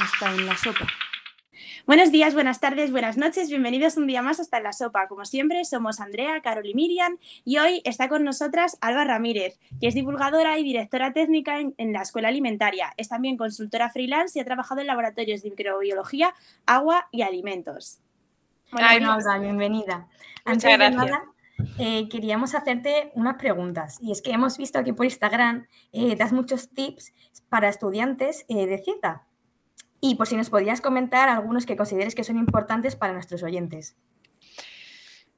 hasta en la sopa. Buenos días, buenas tardes, buenas noches, bienvenidos un día más hasta en la sopa. Como siempre, somos Andrea, Carol y Miriam y hoy está con nosotras Alba Ramírez, que es divulgadora y directora técnica en, la Escuela Alimentaria. Es también consultora freelance y ha trabajado en laboratorios de microbiología, agua y alimentos. Ay, Alba, bienvenida. Muchas gracias. Eh, queríamos hacerte unas preguntas. Y es que hemos visto aquí por Instagram, eh, das muchos tips para estudiantes eh, de ciencia. Y por si nos podías comentar algunos que consideres que son importantes para nuestros oyentes.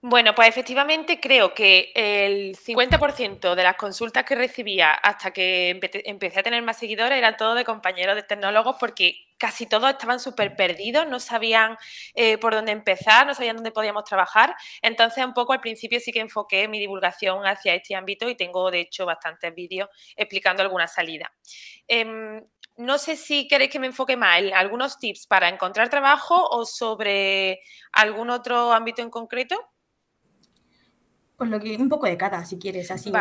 Bueno, pues efectivamente creo que el 50% de las consultas que recibía hasta que empecé a tener más seguidores eran todos de compañeros de tecnólogos porque casi todos estaban súper perdidos, no sabían eh, por dónde empezar, no sabían dónde podíamos trabajar. Entonces, un poco al principio sí que enfoqué mi divulgación hacia este ámbito y tengo, de hecho, bastantes vídeos explicando alguna salida. Em, no sé si queréis que me enfoque más en algunos tips para encontrar trabajo o sobre algún otro ámbito en concreto. Con lo que un poco de cada, si quieres, así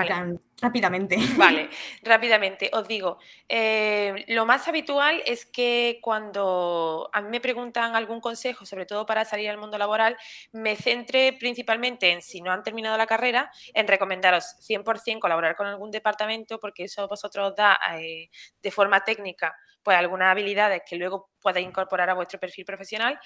rápidamente. Vale, rápidamente. Os digo, eh, lo más habitual es que cuando a mí me preguntan algún consejo, sobre todo para salir al mundo laboral, me centre principalmente en, si no han terminado la carrera, en recomendaros 100% colaborar con algún departamento, porque eso vosotros da eh, de forma técnica pues algunas habilidades que luego podéis incorporar a vuestro perfil profesional.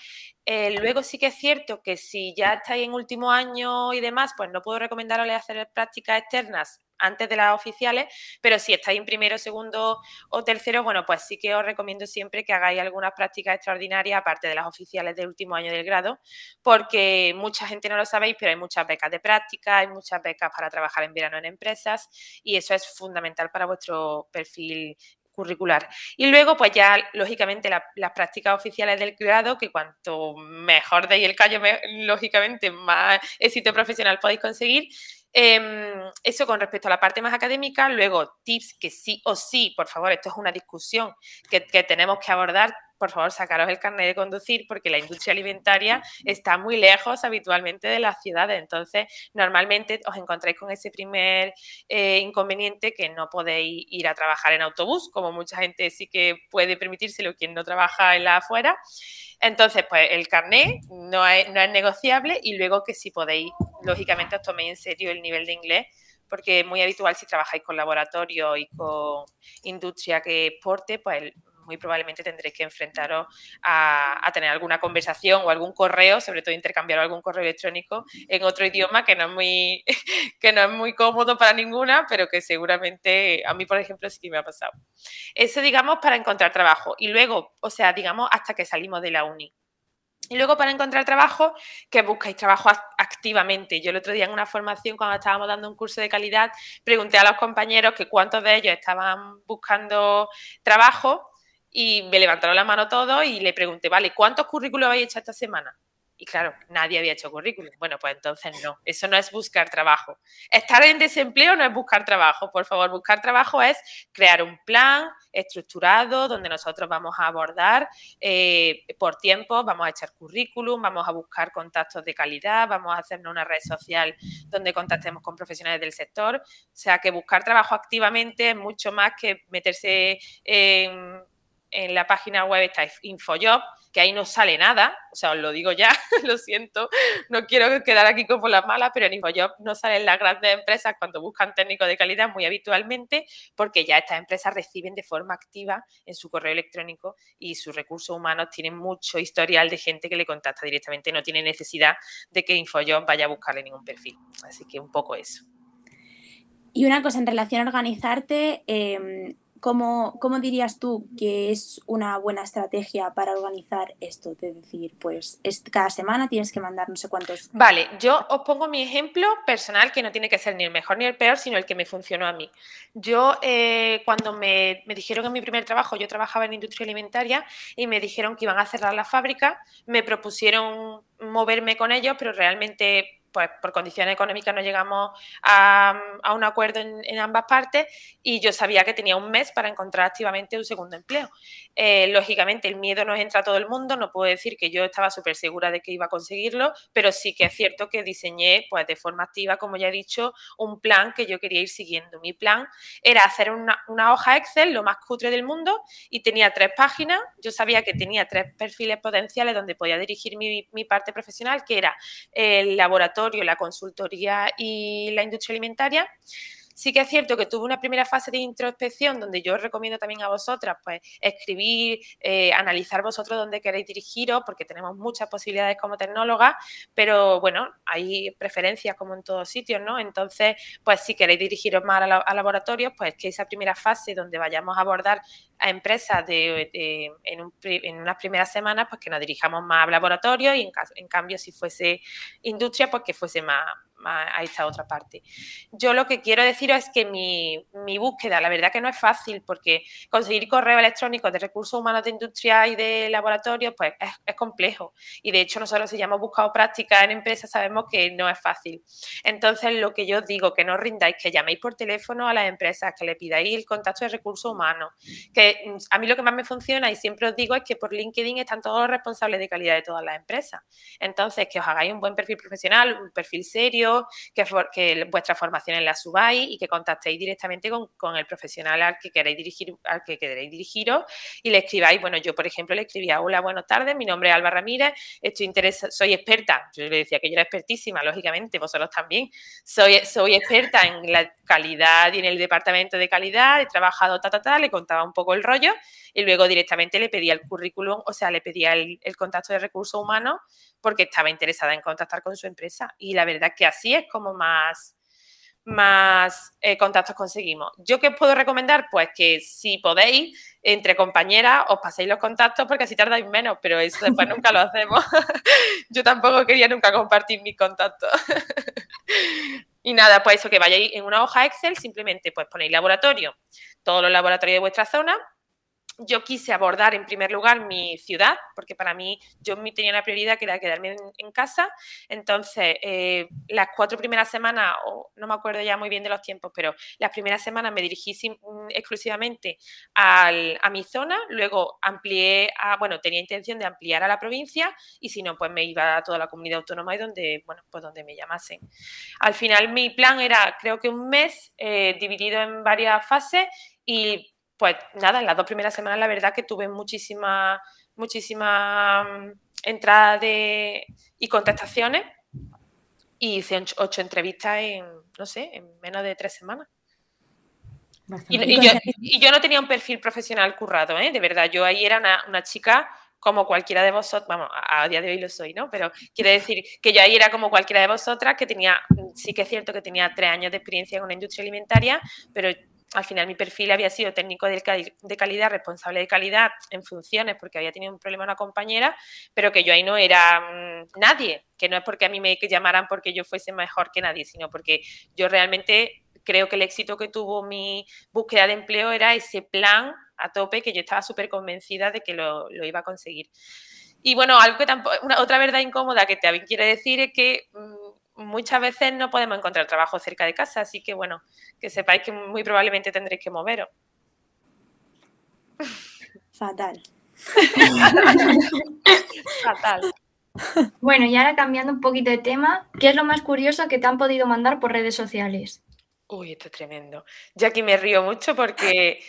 Eh, luego sí que es cierto que si ya estáis en último año y demás, pues no puedo recomendaros hacer prácticas externas antes de las oficiales, pero si estáis en primero, segundo o tercero, bueno, pues sí que os recomiendo siempre que hagáis algunas prácticas extraordinarias, aparte de las oficiales del último año del grado, porque mucha gente no lo sabéis, pero hay muchas becas de práctica, hay muchas becas para trabajar en verano en empresas y eso es fundamental para vuestro perfil curricular. Y luego, pues ya, lógicamente, las prácticas oficiales del grado, que cuanto mejor deis el callo, lógicamente, más éxito profesional podéis conseguir. Em, eso con respecto a la parte más académica. Luego, tips que sí o sí, por favor, esto es una discusión que, que tenemos que abordar por favor, sacaros el carnet de conducir porque la industria alimentaria está muy lejos habitualmente de las ciudades. Entonces, normalmente os encontráis con ese primer eh, inconveniente que no podéis ir a trabajar en autobús, como mucha gente sí que puede permitírselo quien no trabaja en la afuera. Entonces, pues el carnet no es, negociable y luego que si podéis, lógicamente, os toméis en serio el nivel de inglés porque es muy habitual si trabajáis con laboratorio y con industria que exporte, pues muy probablemente tendréis que enfrentaros a, tener alguna conversación o algún correo, sobre todo intercambiar algún correo electrónico en otro idioma que no es muy, que no es muy cómodo para ninguna, pero que seguramente a mí, por ejemplo, sí que me ha pasado. Eso, digamos, para encontrar trabajo. Y luego, o sea, digamos, hasta que salimos de la uni. Y luego para encontrar trabajo, que buscáis trabajo activamente. Yo el otro día en una formación, cuando estábamos dando un curso de calidad, pregunté a los compañeros que cuántos de ellos estaban buscando trabajo y me levantaron la mano todos y le pregunté, vale, ¿cuántos currículos habéis hecho esta semana? Y claro, nadie había hecho currículum. Bueno, pues entonces no, eso no es buscar trabajo. Estar en desempleo no es buscar trabajo, por favor. Buscar trabajo es crear un plan estructurado donde nosotros vamos a abordar eh, por tiempo, vamos a echar currículum, vamos a buscar contactos de calidad, vamos a hacernos una red social donde contactemos con profesionales del sector. O sea que buscar trabajo activamente es mucho más que meterse en en la página web está InfoJob, que ahí no sale nada, o sea, os lo digo ya, lo siento, no quiero quedar aquí como las malas, pero en InfoJob no salen las grandes empresas cuando buscan técnicos de calidad muy habitualmente, porque ya estas empresas reciben de forma activa en su correo electrónico y sus recursos humanos tienen mucho historial de gente que le contacta directamente, no tiene necesidad de que InfoJob vaya a buscarle ningún perfil. Así que un poco eso. Y una cosa en relación a organizarte, eh, ¿Cómo, dirías tú que es una buena estrategia para organizar esto? Es decir, pues es, cada semana tienes que mandar no sé cuántos. Vale, yo os pongo mi ejemplo personal, que no tiene que ser ni el mejor ni el peor, sino el que me funcionó a mí. Yo, eh, cuando me, me, dijeron en mi primer trabajo, yo trabajaba en industria alimentaria y me dijeron que iban a cerrar la fábrica, me propusieron moverme con ellos, pero realmente pues por condiciones económicas no llegamos a, un acuerdo en, ambas partes y yo sabía que tenía un mes para encontrar activamente un segundo empleo. Eh, lógicamente el miedo nos entra a todo el mundo, no puedo decir que yo estaba súper segura de que iba a conseguirlo, pero sí que es cierto que diseñé pues de forma activa, como ya he dicho, un plan que yo quería ir siguiendo. Mi plan era hacer una, hoja Excel lo más cutre del mundo y tenía tres páginas, yo sabía que tenía tres perfiles potenciales donde podía dirigir mi, mi parte profesional, que era el laboratorio, la consultoría y la industria alimentaria. Sí que es cierto que tuve una primera fase de introspección donde yo os recomiendo también a vosotras pues escribir, eh, analizar vosotros dónde queréis dirigiros, porque tenemos muchas posibilidades como tecnólogas, pero bueno, hay preferencias como en todos sitios, ¿no? Entonces, pues si queréis dirigiros más a, laboratorios, pues que esa primera fase donde vayamos a abordar a empresas de, en, en, unas primeras semanas, pues que nos dirijamos más a laboratorios y en, en cambio si fuese industria, pues que fuese más, a esta otra parte. Yo lo que quiero deciros es que mi, búsqueda, la verdad que no es fácil, porque conseguir correo electrónico de recursos humanos de industria y de laboratorio, pues es, complejo. Y de hecho, nosotros si ya hemos buscado práctica en empresas, sabemos que no es fácil. Entonces, lo que yo os digo, que no rindáis, que llaméis por teléfono a las empresas, que le pidáis el contacto de recursos humanos. Que mm, a mí lo que más me funciona, y siempre os digo, es que por LinkedIn están todos los responsables de calidad de todas las empresas. Entonces, que os hagáis un buen perfil profesional, un perfil serio, que, que vuestra formación la subáis y que contactéis directamente con, el profesional al que queréis dirigir, al que queréis dirigiros y le escribáis, bueno, yo por ejemplo le escribía, hola, buenas tardes, mi nombre es Alba Ramírez, estoy interesada, soy experta, yo le decía que yo era expertísima, lógicamente, vosotros también, soy, soy experta en la calidad y en el departamento de calidad, he trabajado ta, ta, ta, le contaba un poco el rollo y luego directamente le pedía el currículum, o sea, le pedía el, el contacto de recursos humanos porque estaba interesada en contactar con su empresa. Y la verdad que así es como más, más eh, contactos conseguimos. ¿Yo qué os puedo recomendar? Pues que si podéis, entre compañeras, os paséis los contactos porque así tardáis menos, pero eso después nunca lo hacemos. Yo tampoco quería nunca compartir mis contactos. y nada, pues eso, que vayáis en una hoja Excel, simplemente pues ponéis laboratorio, todos los laboratorios de vuestra zona, yo quise abordar en primer lugar mi ciudad, porque para mí yo tenía una prioridad que era quedarme en, casa. Entonces, eh, las cuatro primeras semanas, o no me acuerdo ya muy bien de los tiempos, pero las primeras semanas me dirigí mm, exclusivamente a mi zona, luego amplié, a, bueno, tenía intención de ampliar a la provincia y si no, pues me iba a toda la comunidad autónoma y donde, bueno, pues donde me llamasen. Al final mi plan era, creo que un mes eh, dividido en varias fases y pues nada, en las dos primeras semanas la verdad que tuve muchísima, muchísima mm, entrada de, y contestaciones y hice ocho entrevistas en, no sé, en menos de tres semanas. Y, yo, no tenía un perfil profesional currado, ¿eh? de verdad, yo ahí era una, chica como cualquiera de vosotros, vamos, a, día de hoy lo soy, ¿no? Pero quiero decir que yo ahí era como cualquiera de vosotras, que tenía, sí que es cierto que tenía tres años de experiencia en una industria alimentaria, pero al final mi perfil había sido técnico de, calidad, responsable de calidad en funciones porque había tenido un problema una compañera, pero que yo ahí no era mm, nadie, que no es porque a mí me llamaran porque yo fuese mejor que nadie, sino porque yo realmente creo que el éxito que tuvo mi búsqueda de empleo era ese plan a tope que yo estaba súper convencida de que lo, iba a conseguir. Y bueno, algo que tampoco, otra verdad incómoda que también quiero decir es que mm, muchas veces no podemos encontrar trabajo cerca de casa, así que bueno, que sepáis que muy probablemente tendréis que moveros. Fatal. Fatal. Bueno, y ahora cambiando un poquito de tema, ¿qué es lo más curioso que te han podido mandar por redes sociales? Uy, esto es tremendo. Yo aquí me río mucho porque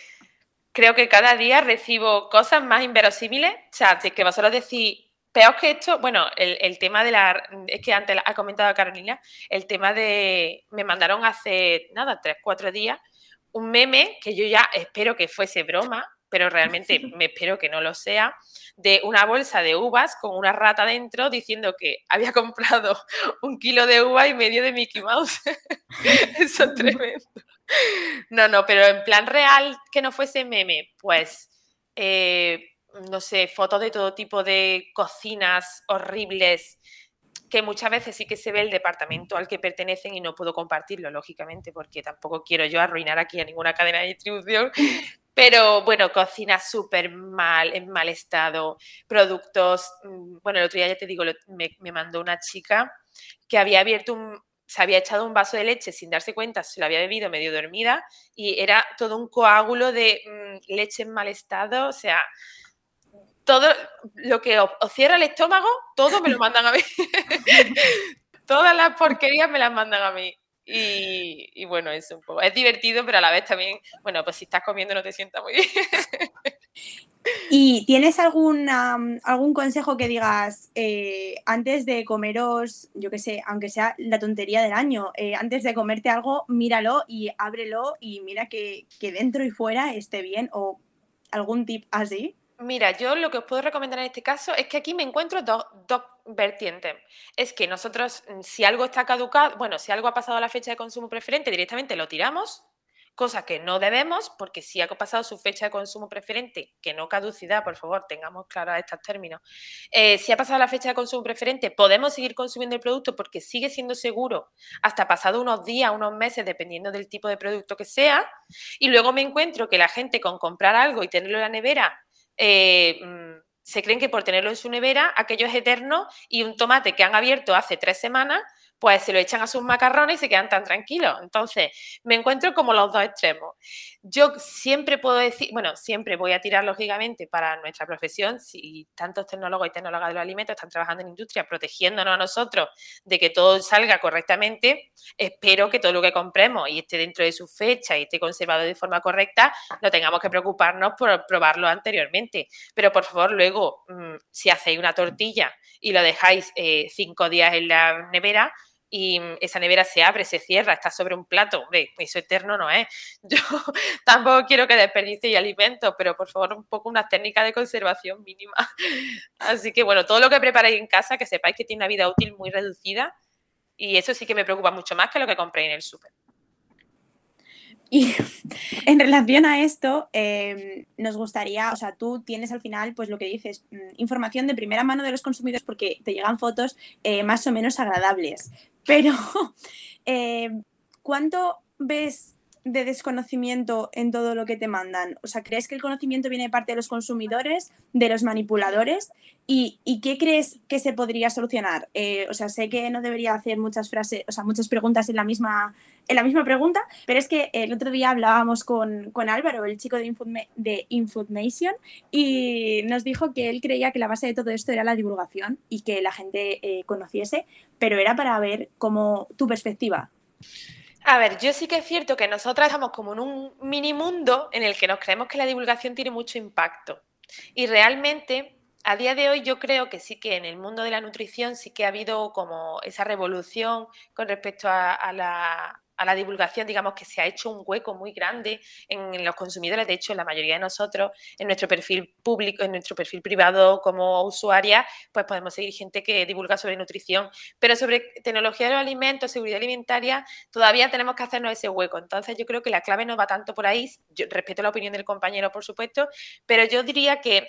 creo que cada día recibo cosas más inverosímiles. O sea, que vosotros decís, Peor que esto, bueno, el, tema de la. Es que antes ha comentado Carolina, el tema de. Me mandaron hace, nada, tres, cuatro días, un meme que yo ya espero que fuese broma, pero realmente me espero que no lo sea, de una bolsa de uvas con una rata dentro diciendo que había comprado un kilo de uva y medio de Mickey Mouse. Eso es tremendo. No, no, pero en plan real que no fuese meme, pues. Eh, no sé, fotos de todo tipo de cocinas horribles, que muchas veces sí que se ve el departamento al que pertenecen y no puedo compartirlo, lógicamente, porque tampoco quiero yo arruinar aquí a ninguna cadena de distribución. Pero bueno, cocina súper mal, en mal estado, productos. Mm, bueno, el otro día ya te digo, me, me mandó una chica que había abierto un, se había echado un vaso de leche sin darse cuenta, se lo había bebido medio dormida y era todo un coágulo de mm, leche en mal estado, o sea, todo lo que os, cierra el estómago, todo me lo mandan a mí. Todas las porquerías me las mandan a mí. Y, bueno, es un poco, es divertido, pero a la vez también, bueno, pues si estás comiendo no te sienta muy bien. ¿Y tienes algún, algún consejo que digas eh, antes de comeros, yo qué sé, aunque sea la tontería del año, eh, antes de comerte algo, míralo y ábrelo y mira que, que dentro y fuera esté bien o algún tip así? Mira, yo lo que os puedo recomendar en este caso es que aquí me encuentro dos, vertientes. Es que nosotros, mm, si algo está caducado, bueno, si algo ha pasado la fecha de consumo preferente, directamente lo tiramos, cosa que no debemos, porque si ha pasado su fecha de consumo preferente, que no caducidad, por favor, tengamos claros estos términos, eh, si ha pasado la fecha de consumo preferente, podemos seguir consumiendo el producto porque sigue siendo seguro hasta pasado unos días, unos meses, dependiendo del tipo de producto que sea, y luego me encuentro que la gente con comprar algo y tenerlo en la nevera eh, mm, se creen que por tenerlo en su nevera, aquello es eterno y un tomate que han abierto hace tres semanas pues se lo echan a sus macarrones y se quedan tan tranquilos. Entonces, me encuentro como los dos extremos. Yo siempre puedo decir, bueno, siempre voy a tirar lógicamente para nuestra profesión, si tantos tecnólogos y tecnólogas de los alimentos están trabajando en industria protegiéndonos a nosotros de que todo salga correctamente, espero que todo lo que compremos y esté dentro de su fecha y esté conservado de forma correcta, no tengamos que preocuparnos por probarlo anteriormente. Pero por favor, luego, mm, si hacéis una tortilla y lo dejáis eh, cinco días en la nevera, y mm, esa nevera se abre, se cierra, está sobre un plato, hombre, eso eterno no es. Yo tampoco quiero que desperdicie alimento, pero por favor un poco una técnica de conservación mínima. Así que bueno, todo lo que preparáis en casa, que sepáis que tiene una vida útil muy reducida y eso sí que me preocupa mucho más que lo que compréis en el súper. Y en relación a esto, em, nos gustaría, o sea, tú tienes al final, pues lo que dices, mm, información de primera mano de los consumidores porque te llegan fotos eh, más o menos agradables. Pero, eh, ¿cuánto ves de desconocimiento en todo lo que te mandan? O sea, ¿crees que el conocimiento viene de parte de los consumidores, de los manipuladores? ¿Y, qué crees que se podría solucionar? Eh, o sea, sé que no debería hacer muchas frases, o sea, muchas preguntas en la misma, en la misma pregunta, pero es que el otro día hablábamos con, Álvaro, el chico de, de Information, y nos dijo que él creía que la base de todo esto era la divulgación y que la gente eh, conociese, pero era para ver cómo tu perspectiva. A ver, yo sí que es cierto que nosotras estamos como en un mini mundo en el que nos creemos que la divulgación tiene mucho impacto. Y realmente, a día de hoy, yo creo que sí que en el mundo de la nutrición sí que ha habido como esa revolución con respecto a la, a la divulgación, digamos que se ha hecho un hueco muy grande en los consumidores. De hecho, la mayoría de nosotros, en nuestro perfil público, en nuestro perfil privado como usuaria, pues podemos seguir gente que divulga sobre nutrición. Pero sobre tecnología de los alimentos, seguridad alimentaria, todavía tenemos que hacernos ese hueco. Entonces, yo creo que la clave no va tanto por ahí. Yo respeto la opinión del compañero, por supuesto, pero yo diría que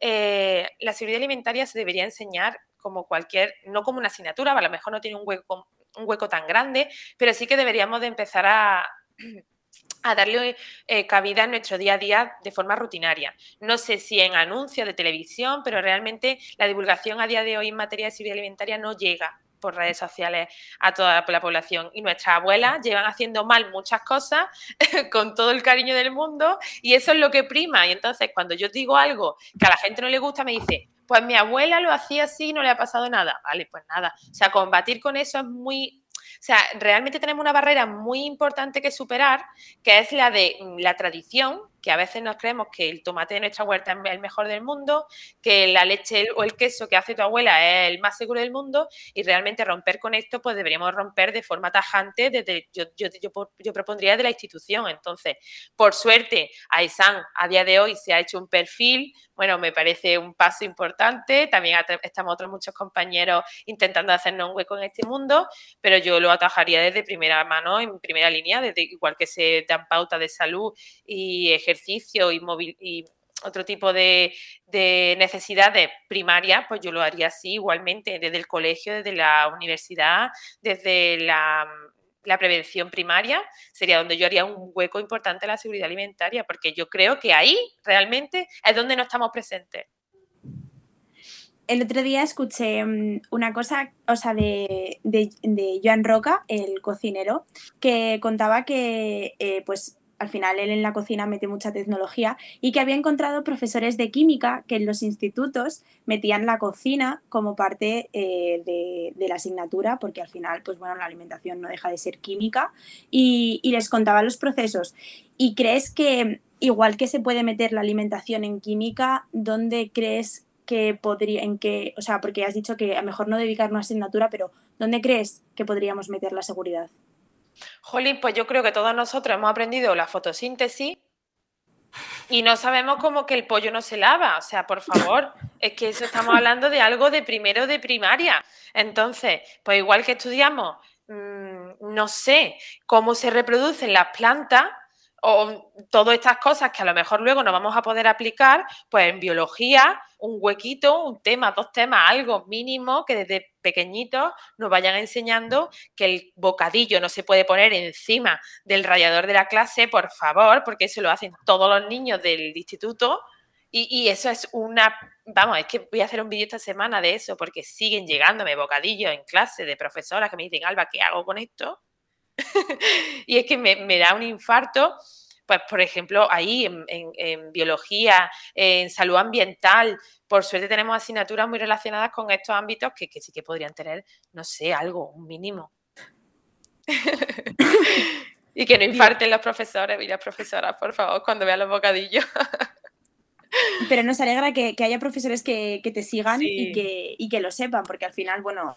eh, la seguridad alimentaria se debería enseñar como cualquier, no como una asignatura, a lo mejor no tiene un hueco un hueco tan grande, pero sí que deberíamos de empezar a, a darle eh, cabida en nuestro día a día de forma rutinaria. No sé si en anuncios de televisión, pero realmente la divulgación a día de hoy en materia de seguridad alimentaria no llega por redes sociales a toda la población. Y nuestras abuelas llevan haciendo mal muchas cosas con todo el cariño del mundo y eso es lo que prima. Y entonces cuando yo digo algo que a la gente no le gusta, me dice, pues mi abuela lo hacía así y no le ha pasado nada. Vale, pues nada. O sea, combatir con eso es muy... O sea, realmente tenemos una barrera muy importante que superar, que es la de mm, la tradición, que a veces nos creemos que el tomate de nuestra huerta es el mejor del mundo, que la leche o el queso que hace tu abuela es el más seguro del mundo y realmente romper con esto pues deberíamos romper de forma tajante desde, yo, yo, yo, propondría de la institución. Entonces, por suerte, AISAN a día de hoy se ha hecho un perfil, bueno, me parece un paso importante, también estamos otros muchos compañeros intentando hacernos un hueco en este mundo, pero yo lo atajaría desde primera mano, en primera línea, desde igual que se dan pautas de salud y ejercicio ejercicio y, otro tipo de, necesidades primarias, pues yo lo haría así igualmente, desde el colegio, desde la universidad, desde la, prevención primaria, sería donde yo haría un hueco importante en la seguridad alimentaria, porque yo creo que ahí realmente es donde no estamos presentes. el otro día escuché mm, una cosa, o sea, de, de, Joan Roca, el cocinero, que contaba que, eh, pues, al final él en la cocina mete mucha tecnología y que había encontrado profesores de química que en los institutos metían la cocina como parte eh, de, la asignatura, porque al final, pues bueno, la alimentación no deja de ser química y, les contaba los procesos. ¿Y crees que, igual que se puede meter la alimentación en química, ¿dónde crees que podría, en que, o sea, porque has dicho que a lo mejor no dedicar una asignatura, pero ¿dónde crees que podríamos meter la seguridad? Jolín, pues yo creo que todos nosotros hemos aprendido la fotosíntesis y no sabemos cómo que el pollo no se lava. O sea, por favor, es que eso estamos hablando de algo de primero de primaria. Entonces, pues igual que estudiamos, mm, no sé, cómo se reproducen las plantas, o todas estas cosas que a lo mejor luego no vamos a poder aplicar, pues en biología, un huequito, un tema, dos temas, algo mínimo que desde pequeñitos nos vayan enseñando que el bocadillo no se puede poner encima del radiador de la clase, por favor, porque eso lo hacen todos los niños del instituto. Y, y eso es una, vamos, es que voy a hacer un vídeo esta semana de eso, porque siguen llegándome bocadillos en clase de profesoras que me dicen, Alba, ¿qué hago con esto? y es que me, da un infarto pues por ejemplo, ahí en, biología, en salud ambiental, por suerte tenemos asignaturas muy relacionadas con estos ámbitos que, sí que podrían tener, no sé, algo, un mínimo. y que no infarten los profesores y las profesoras, por favor, cuando vean los bocadillos. Pero nos alegra que, haya profesores que, te sigan y, que, y que lo sepan, porque al final, bueno,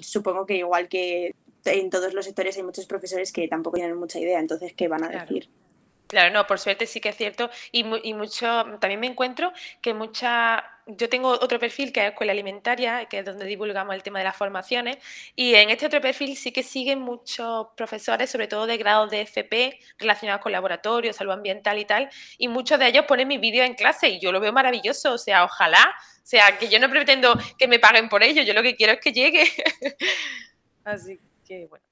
supongo que igual que en todos los sectores hay muchos profesores que tampoco tienen mucha idea, entonces, ¿qué van a decir? Claro, no, por suerte sí que es cierto. Y, y, mucho, también me encuentro que mucha, yo tengo otro perfil que es Escuela Alimentaria, que es donde divulgamos el tema de las formaciones, y en este otro perfil sí que siguen muchos profesores, sobre todo de grados de FP, relacionados con laboratorios, salud ambiental y tal, y muchos de ellos ponen mi vídeo en clase y yo lo veo maravilloso, o sea, ojalá, o sea, que yo no pretendo que me paguen por ello, yo lo que quiero es que llegue. Así que bueno.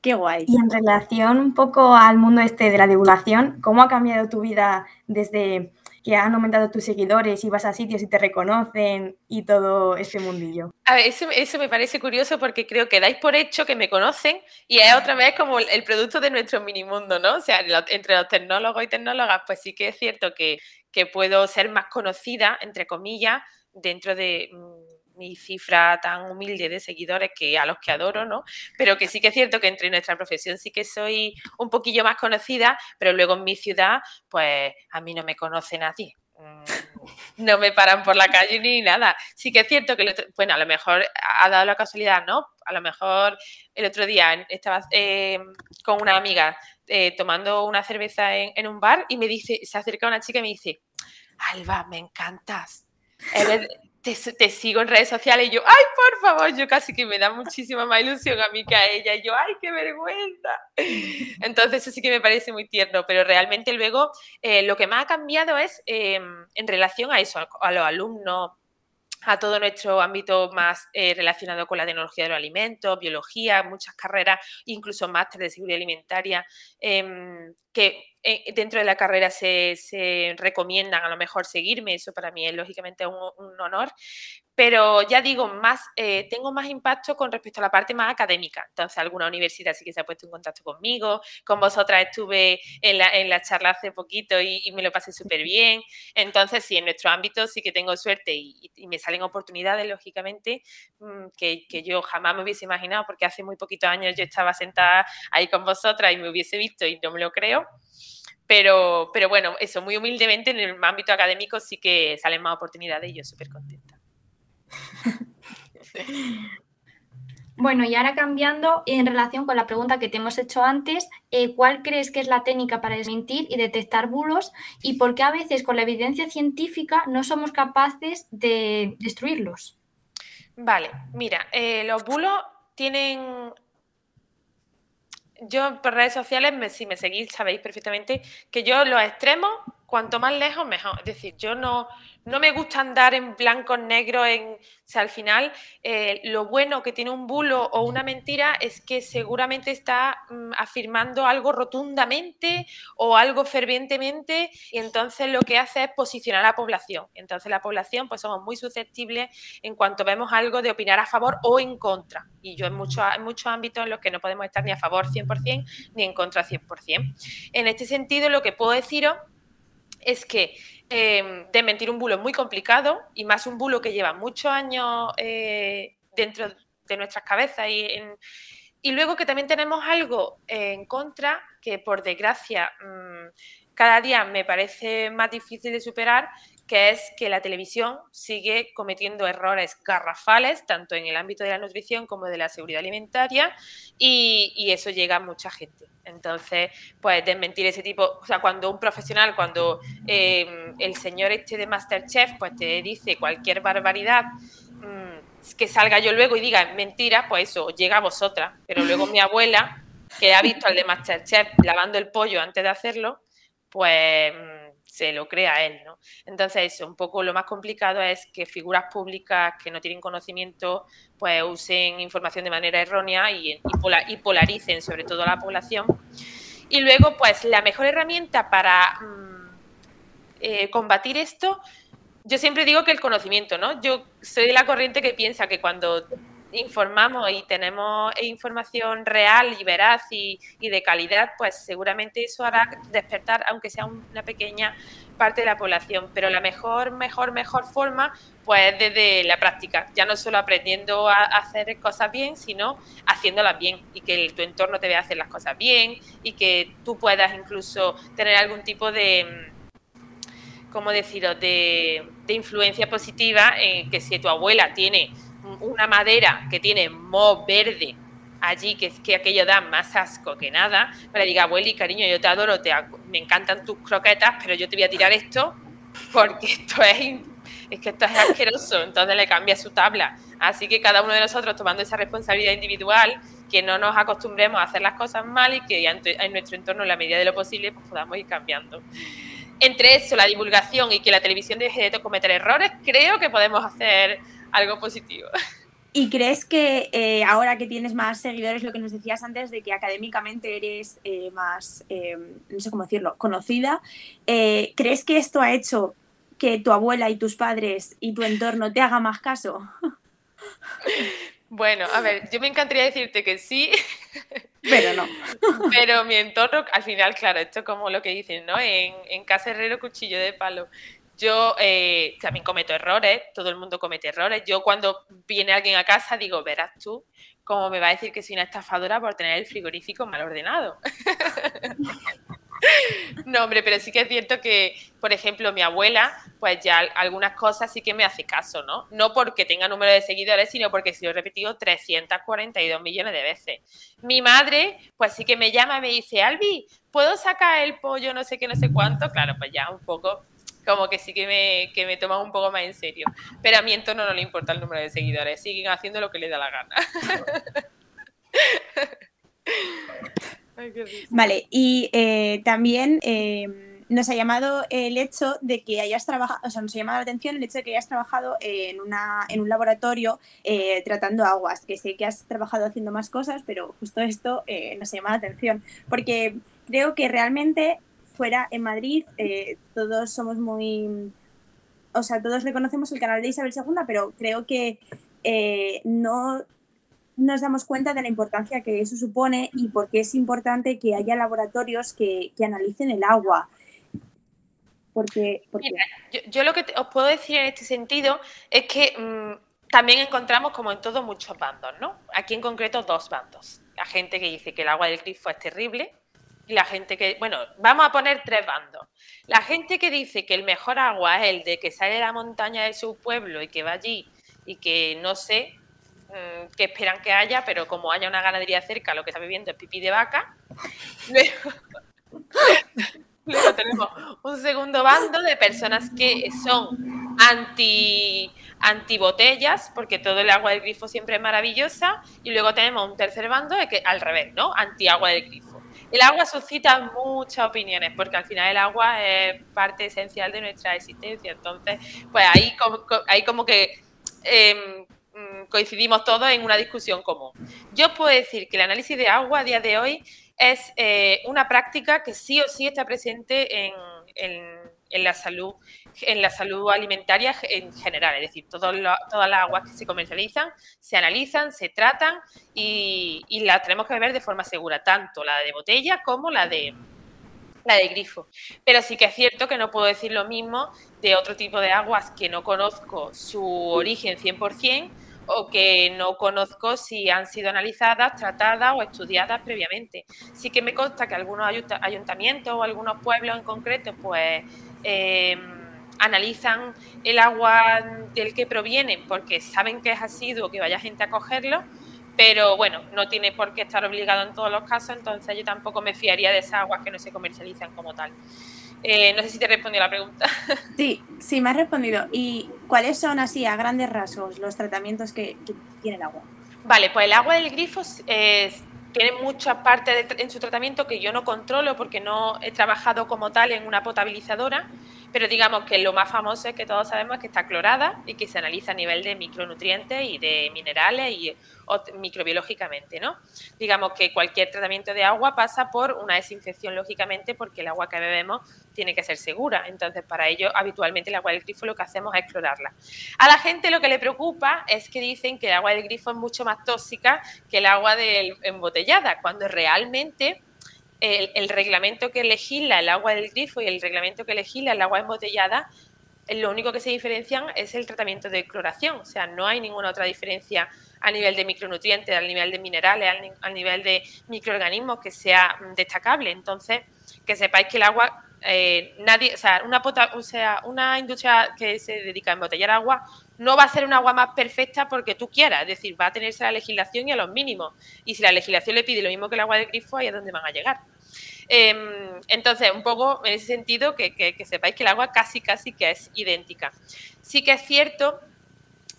Qué guay. Y en relación un poco al mundo este de la divulgación, ¿cómo ha cambiado tu vida desde que han aumentado tus seguidores y vas a sitios y te reconocen y todo este mundillo? A ver, eso, me parece curioso porque creo que dais por hecho que me conocen y es otra vez como el, producto de nuestro minimundo, ¿no? O sea, entre los tecnólogos y tecnólogas, pues sí que es cierto que, que puedo ser más conocida, entre comillas, dentro de mm, mi cifra tan humilde de seguidores que a los que adoro, ¿no? Pero que sí que es cierto que entre nuestra profesión sí que soy un poquillo más conocida, pero luego en mi ciudad, pues a mí no me conoce nadie. Mm, no me paran por la calle ni nada. Sí que es cierto que, bueno, a lo mejor ha dado la casualidad, ¿no? A lo mejor el otro día estaba eh, con una amiga eh, tomando una cerveza en, un bar y me dice, se acerca una chica y me dice, Alba, me encantas. te, sigo en redes sociales y yo, ay, por favor, yo casi que me da muchísima más ilusión a mí que a ella. Y yo, ay, qué vergüenza. Entonces, eso sí que me parece muy tierno, pero realmente luego eh, lo que más ha cambiado es em, en relación a eso, a los alumnos a todo nuestro ámbito más eh, relacionado con la tecnología de los alimentos, biología, muchas carreras, incluso máster de seguridad alimentaria, em, que eh, dentro de la carrera se, recomiendan a lo mejor seguirme, eso para mí es lógicamente un, honor, pero ya digo, más, eh, tengo más impacto con respecto a la parte más académica. Entonces, alguna universidad sí que se ha puesto en contacto conmigo, con vosotras estuve en la, en la charla hace poquito y, me lo pasé súper bien. Entonces, sí, en nuestro ámbito sí que tengo suerte y, me salen oportunidades, lógicamente, mm, que, que, yo jamás me hubiese imaginado, porque hace muy poquitos años yo estaba sentada ahí con vosotras y me hubiese visto y no me lo creo. Pero, pero bueno, eso, muy humildemente en el ámbito académico sí que salen más oportunidades y yo súper contenta. Bueno, y ahora cambiando en relación con la pregunta que te hemos hecho antes, eh, ¿cuál crees que es la técnica para desmentir y detectar bulos y por qué a veces con la evidencia científica no somos capaces de destruirlos? Vale, mira, eh, los bulos tienen... Yo por redes sociales, si me seguís, sabéis perfectamente que yo los extremos cuanto más lejos, mejor. Es decir, yo no, no me gusta andar en blanco, negro, en, o sea, al final eh, lo bueno que tiene un bulo o una mentira es que seguramente está mm, afirmando algo rotundamente o algo fervientemente y entonces lo que hace es posicionar a la población. Entonces la población pues somos muy susceptibles en cuanto vemos algo de opinar a favor o en contra. Y yo en en muchos ámbitos en los que no podemos estar ni a favor 100% ni en contra 100%. En este sentido, lo que puedo deciros es que eh, desmentir un bulo es muy complicado y más un bulo que lleva muchos años eh, dentro de nuestras cabezas y, y, luego que también tenemos algo en contra que por desgracia mm, cada día me parece más difícil de superar, que es que la televisión sigue cometiendo errores garrafales, tanto en el ámbito de la nutrición como de la seguridad alimentaria, y, eso llega a mucha gente. Entonces, pues desmentir ese tipo, o sea, cuando un profesional, cuando em, el señor este de Masterchef, pues te dice cualquier barbaridad, mm, que salga yo luego y diga mentira, pues eso, llega a vosotras. Pero luego mi abuela, que ha visto al de Masterchef lavando el pollo antes de hacerlo, pues se lo crea él, ¿no? Entonces, un poco lo más complicado es que figuras públicas que no tienen conocimiento, pues usen información de manera errónea y, y, polaricen sobre todo a la población. Y luego, pues la mejor herramienta para mm, eh, combatir esto, yo siempre digo que el conocimiento, ¿no? Yo soy de la corriente que piensa que cuando informamos y tenemos información real y veraz y, de calidad, pues seguramente eso hará despertar, aunque sea una pequeña parte de la población. Pero la mejor, mejor, mejor forma, pues desde la práctica, ya no solo aprendiendo a hacer cosas bien, sino haciéndolas bien y que tu entorno te vea hacer las cosas bien y que tú puedas incluso tener algún tipo de ¿cómo deciros?, de, de influencia positiva en que si tu abuela tiene una madera que tiene moho verde allí, que es que aquello da más asco que nada, para diga, abueli, cariño, yo te adoro, te, me encantan tus croquetas, pero yo te voy a tirar esto porque esto es, es que esto es asqueroso, entonces le cambia su tabla. Así que cada uno de nosotros tomando esa responsabilidad individual, que no nos acostumbremos a hacer las cosas mal y que en nuestro entorno, en la medida de lo posible, pues podamos ir cambiando. Entre eso, la divulgación y que la televisión deje de cometer errores, creo que podemos hacer algo positivo. ¿Y crees que eh, ahora que tienes más seguidores, lo que nos decías antes de que académicamente eres eh, más, eh, no sé cómo decirlo, conocida, ¿crees que esto ha hecho que tu abuela y tus padres y tu entorno te haga más caso? Bueno, a ver, yo me encantaría decirte que sí, pero no. Pero mi entorno, al final, claro, esto es como lo que dicen, ¿no? En, en casa herrero, cuchillo de palo. Yo eh, también cometo errores, todo el mundo comete errores. Yo cuando viene alguien a casa digo, verás tú cómo me va a decir que soy una estafadora por tener el frigorífico mal ordenado. no, hombre, pero sí que es cierto que, por ejemplo, mi abuela, pues ya algunas cosas sí que me hace caso, ¿no? No porque tenga número de seguidores, sino porque se lo he repetido 342 millones de veces. Mi madre, pues sí que me llama y me dice, Albi, ¿puedo sacar el pollo no sé qué, no sé cuánto? Claro, pues ya un poco como que sí que me, que me toman un poco más en serio. Pero a mi entorno no le importa el número de seguidores, siguen haciendo lo que les da la gana. vale, y eh, también eh, nos ha llamado el hecho de que hayas trabajado, o sea, nos ha llamado la atención el hecho de que hayas trabajado en, una, en un laboratorio eh, tratando aguas, que sé que has trabajado haciendo más cosas, pero justo esto nos ha llamado la atención, porque creo que realmente fuera en Madrid eh, todos somos muy, o sea, todos reconocemos el canal de Isabel II, pero creo que eh, no nos damos cuenta de la importancia que eso supone y por qué es importante que haya laboratorios que, analicen el agua. Porque, yo, lo que os puedo decir en este sentido es que mm, también encontramos, como en todo, muchos bandos, ¿no? Aquí en concreto dos bandos. La gente que dice que el agua del grifo es terrible y la gente que, bueno, vamos a poner tres bandos. La gente que dice que el mejor agua es el de que sale de la montaña de su pueblo y que va allí y que no sé mm, qué esperan que haya, pero como haya una ganadería cerca, lo que está viviendo es pipí de vaca. Luego, tenemos un segundo bando de personas que son anti, anti botellas, porque todo el agua del grifo siempre es maravillosa. Y luego tenemos un tercer bando de que al revés, ¿no? Anti agua del grifo. El agua suscita muchas opiniones, porque al final el agua es parte esencial de nuestra existencia. Entonces, pues ahí como, ahí como que em, mm, coincidimos todos en una discusión común. Yo puedo decir que el análisis de agua a día de hoy es eh, una práctica que sí o sí está presente en, en la salud en la salud alimentaria en general, es decir, todas las aguas que se comercializan se analizan, se tratan y, las tenemos que beber de forma segura, tanto la de botella como la de, la de grifo. Pero sí que es cierto que no puedo decir lo mismo de otro tipo de aguas que no conozco su origen 100% o que no conozco si han sido analizadas, tratadas o estudiadas previamente. Sí que me consta que algunos ayuntamientos o algunos pueblos en concreto, pues... Eh, analizan el agua del que proviene porque saben que es ácido, que vaya gente a cogerlo, pero bueno, no tiene por qué estar obligado en todos los casos, entonces yo tampoco me fiaría de esas aguas que no se comercializan como tal. Eh, no sé si te respondió la pregunta. Sí, sí, me has respondido. ¿Y cuáles son así, a grandes rasgos, los tratamientos que, tiene el agua? Vale, pues el agua del grifo tiene mucha parte en su tratamiento que yo no controlo porque no he trabajado como tal en una potabilizadora pero digamos que lo más famoso es que todos sabemos que está clorada y que se analiza a nivel de micronutrientes y de minerales y microbiológicamente, ¿no? Digamos que cualquier tratamiento de agua pasa por una desinfección, lógicamente, porque el agua que bebemos tiene que ser segura. Entonces, para ello, habitualmente el agua del grifo lo que hacemos es clorarla. A la gente lo que le preocupa es que dicen que el agua del grifo es mucho más tóxica que el agua de embotellada, cuando realmente el, reglamento que legisla el agua del grifo y el reglamento que legisla el agua embotellada, lo único que se diferencian es el tratamiento de cloración. O sea, no hay ninguna otra diferencia a nivel de micronutrientes, a nivel de minerales, a nivel de microorganismos que sea destacable. Entonces, que sepáis que el agua, eh, nadie, o sea, una, o sea, una industria que se dedica a embotellar agua no va a ser un agua más perfecta porque tú quieras, es decir, va a tenerse la legislación y a los mínimos. Y si la legislación le pide lo mismo que el agua del grifo, ahí es donde van a llegar. Em, entonces, un poco en ese sentido, que, sepáis que el agua casi, casi que es idéntica. Sí que es cierto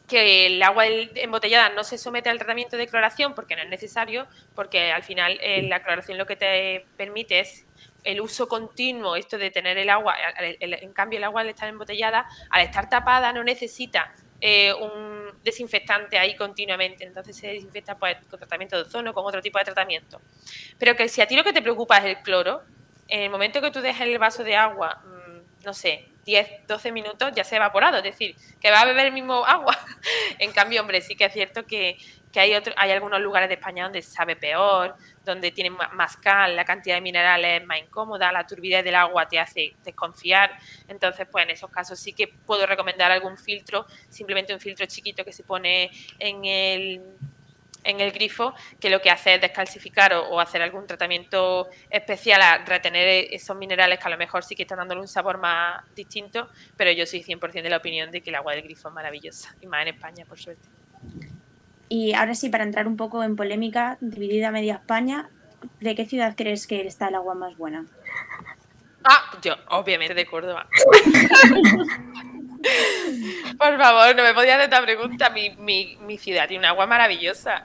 que el agua embotellada no se somete al tratamiento de cloración porque no es necesario, porque al final eh, la cloración lo que te permite es el uso continuo, esto de tener el agua, en cambio el agua al estar embotellada, al estar tapada no necesita eh, un desinfectante ahí continuamente, entonces se desinfecta pues, con tratamiento de ozono, con otro tipo de tratamiento. Pero que si a ti lo que te preocupa es el cloro, en el momento que tú dejes el vaso de agua, mm, no sé, 10, 12 minutos ya se ha evaporado, es decir, que va a beber el mismo agua. en cambio, hombre, sí que es cierto que, que hay, otro, hay algunos lugares de España donde sabe peor, donde tiene más cal, la cantidad de minerales es más incómoda, la turbidez del agua te hace desconfiar. Entonces, pues en esos casos sí que puedo recomendar algún filtro, simplemente un filtro chiquito que se pone en el, en el grifo, que lo que hace es descalcificar o, hacer algún tratamiento especial a retener esos minerales que a lo mejor sí que están dándole un sabor más distinto, pero yo soy 100% de la opinión de que el agua del grifo es maravillosa, y más en España, por suerte. Y ahora sí, para entrar un poco en polémica, dividida media España, ¿de qué ciudad crees que está el agua más buena? Ah, yo, obviamente de Córdoba. Por favor, no me podías hacer esta pregunta. Mi, ciudad tiene un agua maravillosa.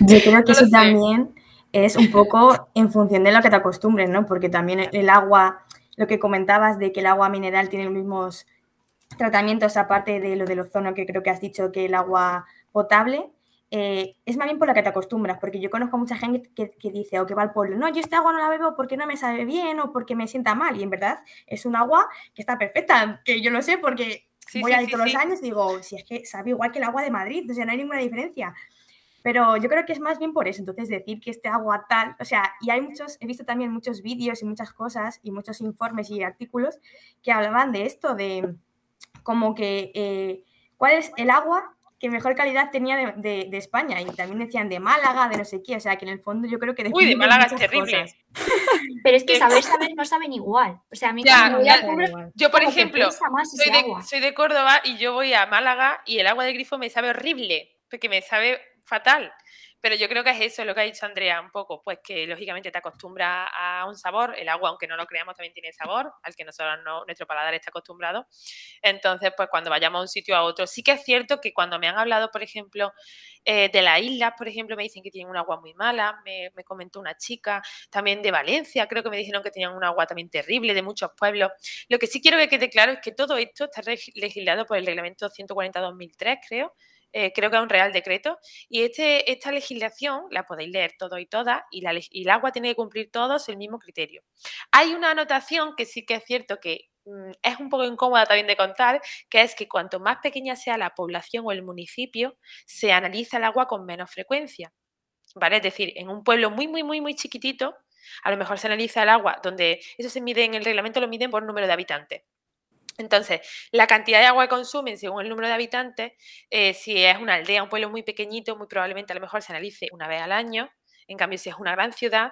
Yo creo que eso también es un poco en función de lo que te acostumbres, ¿no? Porque también el agua, lo que comentabas de que el agua mineral tiene los mismos tratamientos, aparte de lo del ozono que creo que has dicho que el agua potable, eh, es más bien por lo que te acostumbras, porque yo conozco mucha gente que, dice o que va al pueblo, no, yo este agua no la bebo porque no me sabe bien o porque me sienta mal, y en verdad es un agua que está perfecta, que yo lo sé porque voy a ir todos los años y digo, si es que sabe igual que el agua de Madrid, o sea, no hay ninguna diferencia. Pero yo creo que es más bien por eso, entonces decir que este agua tal, o sea, y hay muchos, he visto también muchos vídeos y muchas cosas y muchos informes y artículos que hablaban de esto, de como que eh, cuál es el agua que mejor calidad tenía de, España. Y también decían de Málaga, de no sé qué. O sea, que en el fondo yo creo que... Uy, de Málaga es terrible. Pero es que saber, saber no saben igual. O sea, a mí Yo, por ejemplo, soy de, soy de Córdoba y yo voy a Málaga y el agua de grifo me sabe horrible, porque me sabe fatal. Pero yo creo que es eso lo que ha dicho Andrea un poco, pues que lógicamente te acostumbra a un sabor, el agua, aunque no lo creamos, también tiene sabor, al que nosotros no, nuestro paladar está acostumbrado. Entonces, pues cuando vayamos a un sitio a otro, sí que es cierto que cuando me han hablado, por ejemplo, eh, de las islas, por ejemplo, me dicen que tienen un agua muy mala, me, me, comentó una chica, también de Valencia, creo que me dijeron que tenían un agua también terrible, de muchos pueblos. Lo que sí quiero que quede claro es que todo esto está legislado por el reglamento 140-2003, creo, eh, creo que es un real decreto, y este, esta legislación la podéis leer todo y todas, y, la, y el agua tiene que cumplir todos el mismo criterio. Hay una anotación que sí que es cierto que mm, es un poco incómoda también de contar, que es que cuanto más pequeña sea la población o el municipio, se analiza el agua con menos frecuencia. ¿Vale? Es decir, en un pueblo muy, muy, muy, muy chiquitito, a lo mejor se analiza el agua, donde eso se mide en el reglamento, lo miden por número de habitantes. Entonces, la cantidad de agua que consumen según el número de habitantes, eh, si es una aldea, un pueblo muy pequeñito, muy probablemente a lo mejor se analice una vez al año. En cambio, si es una gran ciudad,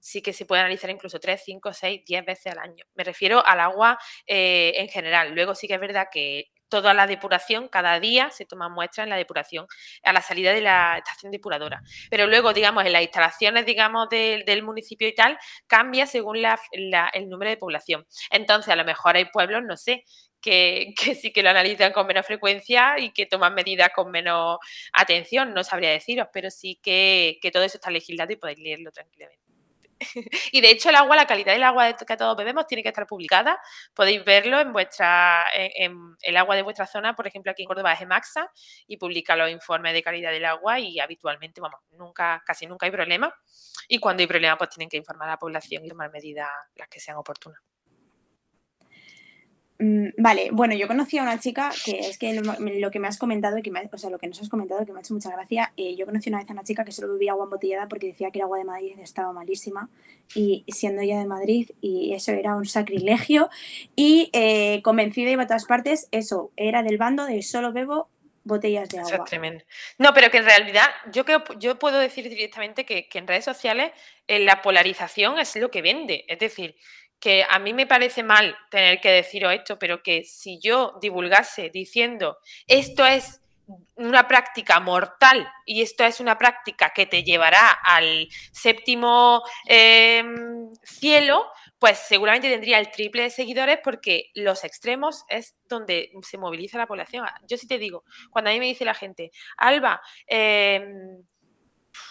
sí que se puede analizar incluso 3, 5, 6, 10 veces al año. Me refiero al agua eh, en general. Luego sí que es verdad que toda la depuración, cada día se toman muestras en la depuración a la salida de la estación depuradora. Pero luego, digamos, en las instalaciones, digamos, del municipio y tal, cambia según el número de población. Entonces, a lo mejor hay pueblos, no sé, que, sí que lo analizan con menos frecuencia y que toman medidas con menos atención, no sabría deciros, pero sí que, que todo eso está legislado y podéis leerlo tranquilamente. y de hecho el agua, la calidad del agua que todos bebemos tiene que estar publicada. Podéis verlo en vuestra, en, el agua de vuestra zona, por ejemplo aquí en Córdoba es Emaxa y publica los informes de calidad del agua y habitualmente, vamos, nunca, casi nunca hay problema. Y cuando hay problema, pues tienen que informar a la población y tomar medidas las que sean oportunas. Mm, vale, bueno, yo conocí a una chica que es que lo, que me has comentado, que o sea, lo que nos has comentado, que me ha hecho mucha gracia. Eh, yo conocí una vez a una chica que solo bebía agua embotellada porque decía que el agua de Madrid estaba malísima y siendo ella de Madrid y eso era un sacrilegio y eh, convencida iba a todas partes, eso era del bando de solo bebo botellas de agua. No, pero que en realidad yo creo, yo puedo decir directamente que, que en redes sociales eh, la polarización es lo que vende. Es decir, que a mí me parece mal tener que deciros esto, pero que si yo divulgase diciendo esto es una práctica mortal y esto es una práctica que te llevará al séptimo em, cielo, pues seguramente tendría el triple de seguidores porque los extremos es donde se moviliza la población. Yo sí te digo, cuando a mí me dice la gente, Alba, em,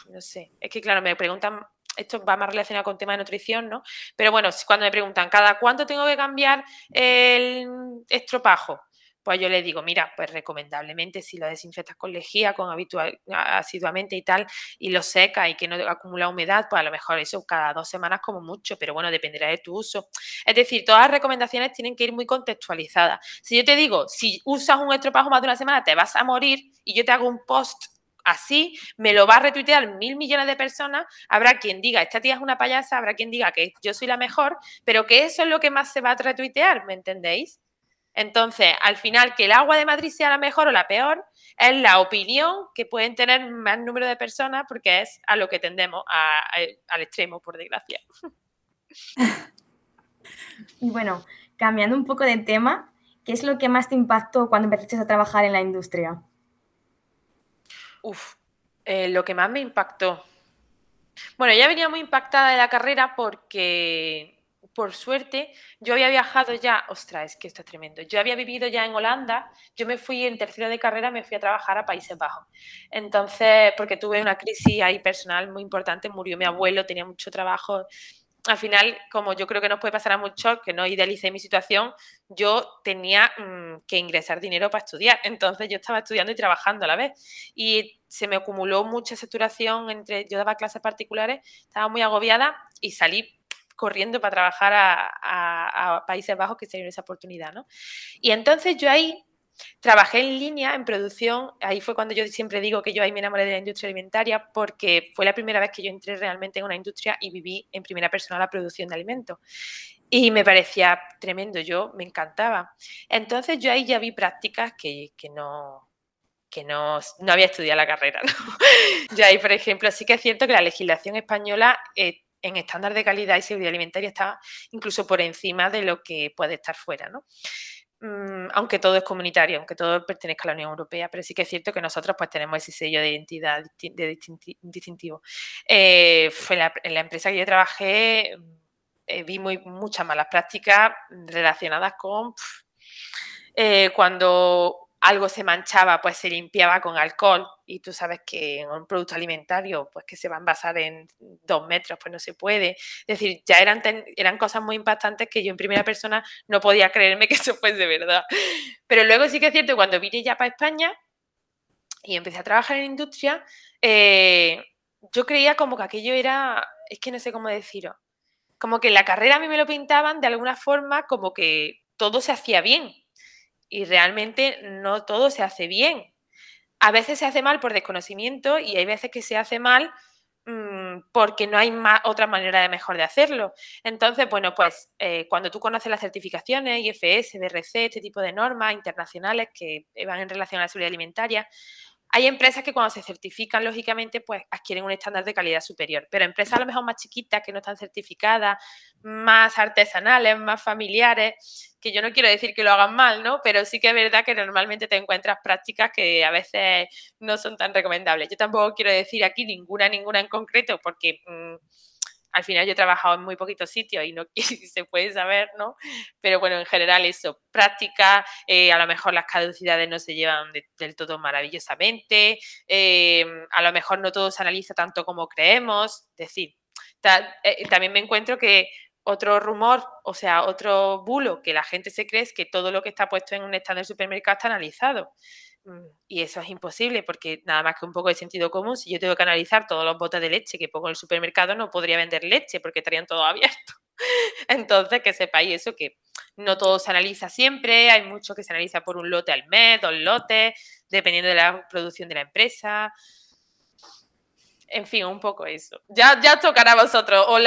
no sé, es que claro, me preguntan esto va más relacionado con tema de nutrición, ¿no? Pero bueno, cuando me preguntan, ¿cada cuánto tengo que cambiar el estropajo? Pues yo le digo, mira, pues recomendablemente si lo desinfectas con lejía, con habitual, asiduamente y tal, y lo seca y que no acumula humedad, pues a lo mejor eso cada dos semanas como mucho, pero bueno, dependerá de tu uso. Es decir, todas las recomendaciones tienen que ir muy contextualizadas. Si yo te digo, si usas un estropajo más de una semana, te vas a morir y yo te hago un post así, me lo va a retuitear mil millones de personas, habrá quien diga, esta tía es una payasa, habrá quien diga que yo soy la mejor, pero que eso es lo que más se va a retuitear, ¿me entendéis? Entonces, al final, que el agua de Madrid sea la mejor o la peor, es la opinión que pueden tener más número de personas porque es a lo que tendemos, al extremo, por desgracia. Y bueno, cambiando un poco de tema, ¿qué es lo que más te impactó cuando empezaste a trabajar en la industria? Uf, eh, lo que más me impactó. Bueno, ya venía muy impactada de la carrera porque, por suerte, yo había viajado ya, ostras, es que esto es tremendo. Yo había vivido ya en Holanda, yo me fui en tercero de carrera, me fui a trabajar a Países Bajos. Entonces, porque tuve una crisis ahí personal muy importante, murió mi abuelo, tenía mucho trabajo al final, como yo creo que nos puede pasar a muchos, que no idealicé mi situación, yo tenía mm, que ingresar dinero para estudiar. Entonces yo estaba estudiando y trabajando a la vez. Y se me acumuló mucha saturación entre, yo daba clases particulares, estaba muy agobiada y salí corriendo para trabajar a, a Países Bajos que se esa oportunidad, ¿no? Y entonces yo ahí Trabajé en línea, en producción, ahí fue cuando yo siempre digo que yo ahí me enamoré de la industria alimentaria porque fue la primera vez que yo entré realmente en una industria y viví en primera persona la producción de alimentos. Y me parecía tremendo, yo me encantaba. Entonces yo ahí ya vi prácticas que, no, que no, no, había estudiado la carrera. ¿no? Yo ahí, por ejemplo, sí que es cierto que la legislación española eh, en estándar de calidad y seguridad alimentaria está incluso por encima de lo que puede estar fuera. ¿no? Mm, aunque todo es comunitario, aunque todo pertenezca a la Unión Europea, pero sí que es cierto que nosotros pues tenemos ese sello de identidad de distintivo. Eh, fue en la empresa que yo trabajé eh, vi muy, muchas malas prácticas relacionadas con eh, cuando algo se manchaba, pues se limpiaba con alcohol y tú sabes que en un producto alimentario, pues que se va a envasar en dos metros, pues no se puede. Es decir, ya eran, eran cosas muy impactantes que yo en primera persona no podía creerme que eso fuese verdad. Pero luego sí que es cierto, cuando vine ya para España y empecé a trabajar en industria, eh, yo creía como que aquello era, es que no sé cómo decirlo, como que la carrera a mí me lo pintaban de alguna forma como que todo se hacía bien y realmente no todo se hace bien. A veces se hace mal por desconocimiento y hay veces que se hace mal mm, porque no hay otra manera de mejor de hacerlo. Entonces, bueno, pues eh, cuando tú conoces las certificaciones, IFS, BRC, este tipo de normas internacionales que van en relación a la seguridad alimentaria, hay empresas que cuando se certifican, lógicamente, pues adquieren un estándar de calidad superior, pero empresas a lo mejor más chiquitas, que no están certificadas, más artesanales, más familiares, que yo no quiero decir que lo hagan mal, ¿no? Pero sí que es verdad que normalmente te encuentras prácticas que a veces no son tan recomendables. Yo tampoco quiero decir aquí ninguna, ninguna en concreto, porque... Mm, al final yo he trabajado en muy poquitos sitios y no se puede saber, ¿no? Pero bueno, en general eso, práctica, eh, a lo mejor las caducidades no se llevan del todo maravillosamente, eh, a lo mejor no todo se analiza tanto como creemos, es decir, eh, también me encuentro que otro rumor, o sea, otro bulo que la gente se cree es que todo lo que está puesto en un stand del supermercado está analizado. Mm, y eso es imposible porque nada más que un poco de sentido común, si yo tengo que analizar todos los botes de leche que pongo en el supermercado, no podría vender leche porque estarían todos abiertos. Entonces, que sepáis eso, que no todo se analiza siempre, hay mucho que se analiza por un lote al mes, dos lotes, dependiendo de la producción de la empresa en fin, un poco eso. Ya, ya tocará a vosotros. O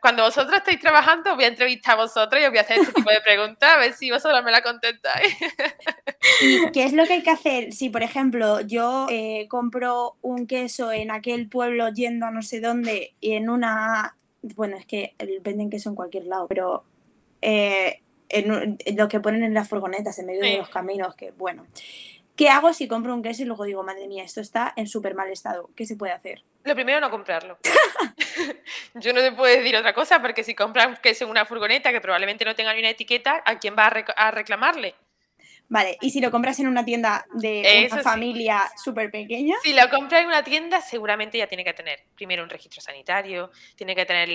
cuando vosotros estéis trabajando, voy a entrevistar a vosotros y os voy a hacer este tipo de preguntas, a ver si vosotros me la contestáis. ¿Y qué es lo que hay que hacer? Si, por ejemplo, yo eh, compro un queso en aquel pueblo yendo a no sé dónde y en una. Bueno, es que venden queso en cualquier lado, pero eh, en, lo que ponen en las furgonetas en medio de los caminos, que bueno. ¿Qué hago si compro un queso y luego digo, madre mía, esto está en súper mal estado? ¿Qué se puede hacer? Lo primero, no comprarlo. Yo no te puedo decir otra cosa, porque si compras queso en una furgoneta que probablemente no tenga ni una etiqueta, ¿a quién va a reclamarle? Vale, y si lo compras en una tienda de una familia súper pequeña. Si lo compras en una tienda, seguramente ya tiene que tener primero un registro sanitario, tiene que tener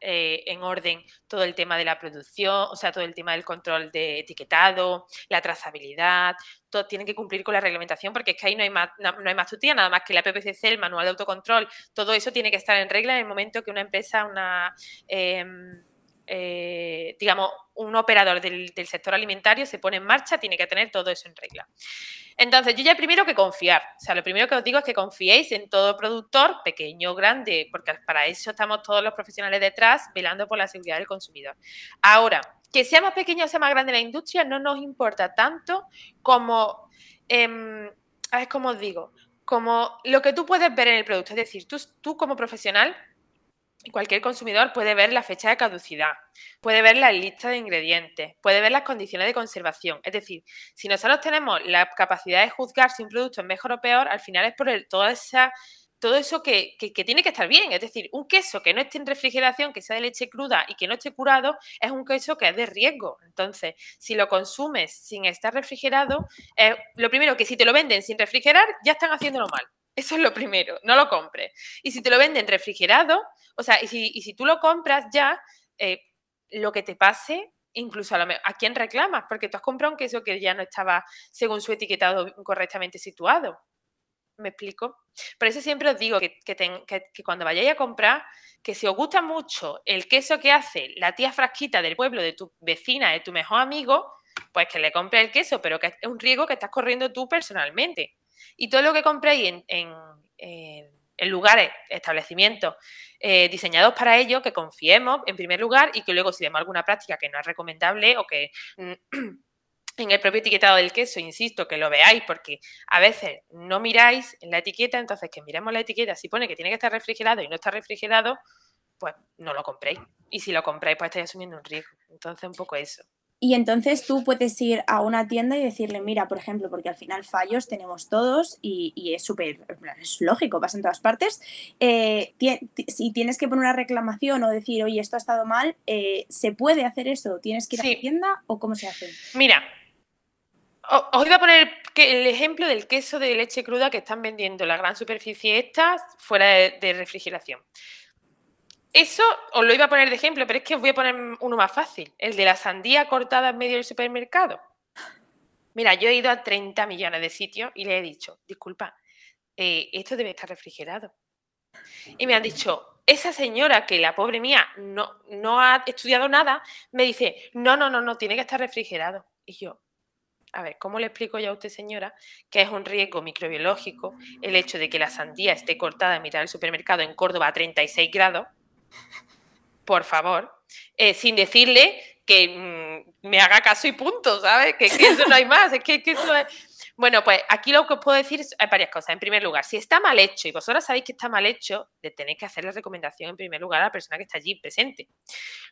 eh, en orden todo el tema de la producción, o sea, todo el tema del control de etiquetado, la trazabilidad, todo tiene que cumplir con la reglamentación, porque es que ahí no hay más, no, hay más tutía, nada más que la PPCC, el manual de autocontrol, todo eso tiene que estar en regla en el momento que una empresa, una. Em, eh, digamos, un operador del, sector alimentario se pone en marcha, tiene que tener todo eso en regla. Entonces, yo ya primero que confiar. O sea, lo primero que os digo es que confiéis en todo productor, pequeño grande, porque para eso estamos todos los profesionales detrás, velando por la seguridad del consumidor. Ahora, que sea más pequeño o sea más grande la industria no nos importa tanto como, eh, a ver cómo os digo, como lo que tú puedes ver en el producto. Es decir, tú, tú como profesional cualquier consumidor puede ver la fecha de caducidad, puede ver la lista de ingredientes, puede ver las condiciones de conservación. Es decir, si nosotros tenemos la capacidad de juzgar si un producto es mejor o peor, al final es por toda esa, todo eso que, tiene que estar bien. Es decir, un queso que no esté en refrigeración, que sea de leche cruda y que no esté curado, es un queso que es de riesgo. Entonces, si lo consumes sin estar refrigerado, lo primero que si te lo venden sin refrigerar, ya están haciéndolo mal. Eso es lo primero, no lo compres. Y si te lo venden refrigerado, o sea, y si, tú lo compras ya, eh, lo que te pase, incluso a, a quién reclamas, porque tú has comprado un queso que ya no estaba según su etiquetado correctamente situado. ¿Me explico? Por eso siempre os digo que, que, cuando vayáis a comprar, que si os gusta mucho el queso que hace la tía frasquita del pueblo, de tu vecina, de tu mejor amigo, pues que le compre el queso, pero que es un riesgo que estás corriendo tú personalmente. Y todo lo que compréis en, lugares, establecimientos eh, diseñados para ello, que confiemos en primer lugar y que luego si vemos alguna práctica que no es recomendable o que mm, en el propio etiquetado del queso, insisto, que lo veáis porque a veces no miráis en la etiqueta, entonces que miremos la etiqueta, si pone que tiene que estar refrigerado y no está refrigerado, pues no lo compréis. Y si lo compráis, pues estáis asumiendo un riesgo. Entonces, un poco eso. Y entonces tú puedes ir a una tienda y decirle, mira, por ejemplo, porque al final fallos tenemos todos y, es súper, es lógico, pasa en todas partes. Eh, si tienes que poner una reclamación o decir, oye, esto ha estado mal, eh, ¿se puede hacer eso? ¿Tienes que ir a la tienda o cómo se hace? Mira, os iba a poner el ejemplo del queso de leche cruda que están vendiendo la gran superficie esta fuera de refrigeración. Eso os lo iba a poner de ejemplo, pero es que os voy a poner uno más fácil, el de la sandía cortada en medio del supermercado. Mira, yo he ido a 30 millones de sitios y le he dicho, disculpa, eh, esto debe estar refrigerado. Y me han dicho, esa señora que la pobre mía no, no ha estudiado nada, me dice, no, no, no, no, tiene que estar refrigerado. Y yo, a ver, ¿cómo le explico yo a usted, señora, que es un riesgo microbiológico el hecho de que la sandía esté cortada en mitad del supermercado en Córdoba a 36 grados? Por favor, eh, sin decirle que mm, me haga caso y punto, ¿sabes? Que, eso no hay más, es que, eso Bueno, pues aquí lo que os puedo decir es hay varias cosas. En primer lugar, si está mal hecho y vosotros sabéis que está mal hecho, le tenéis que hacer la recomendación en primer lugar a la persona que está allí presente.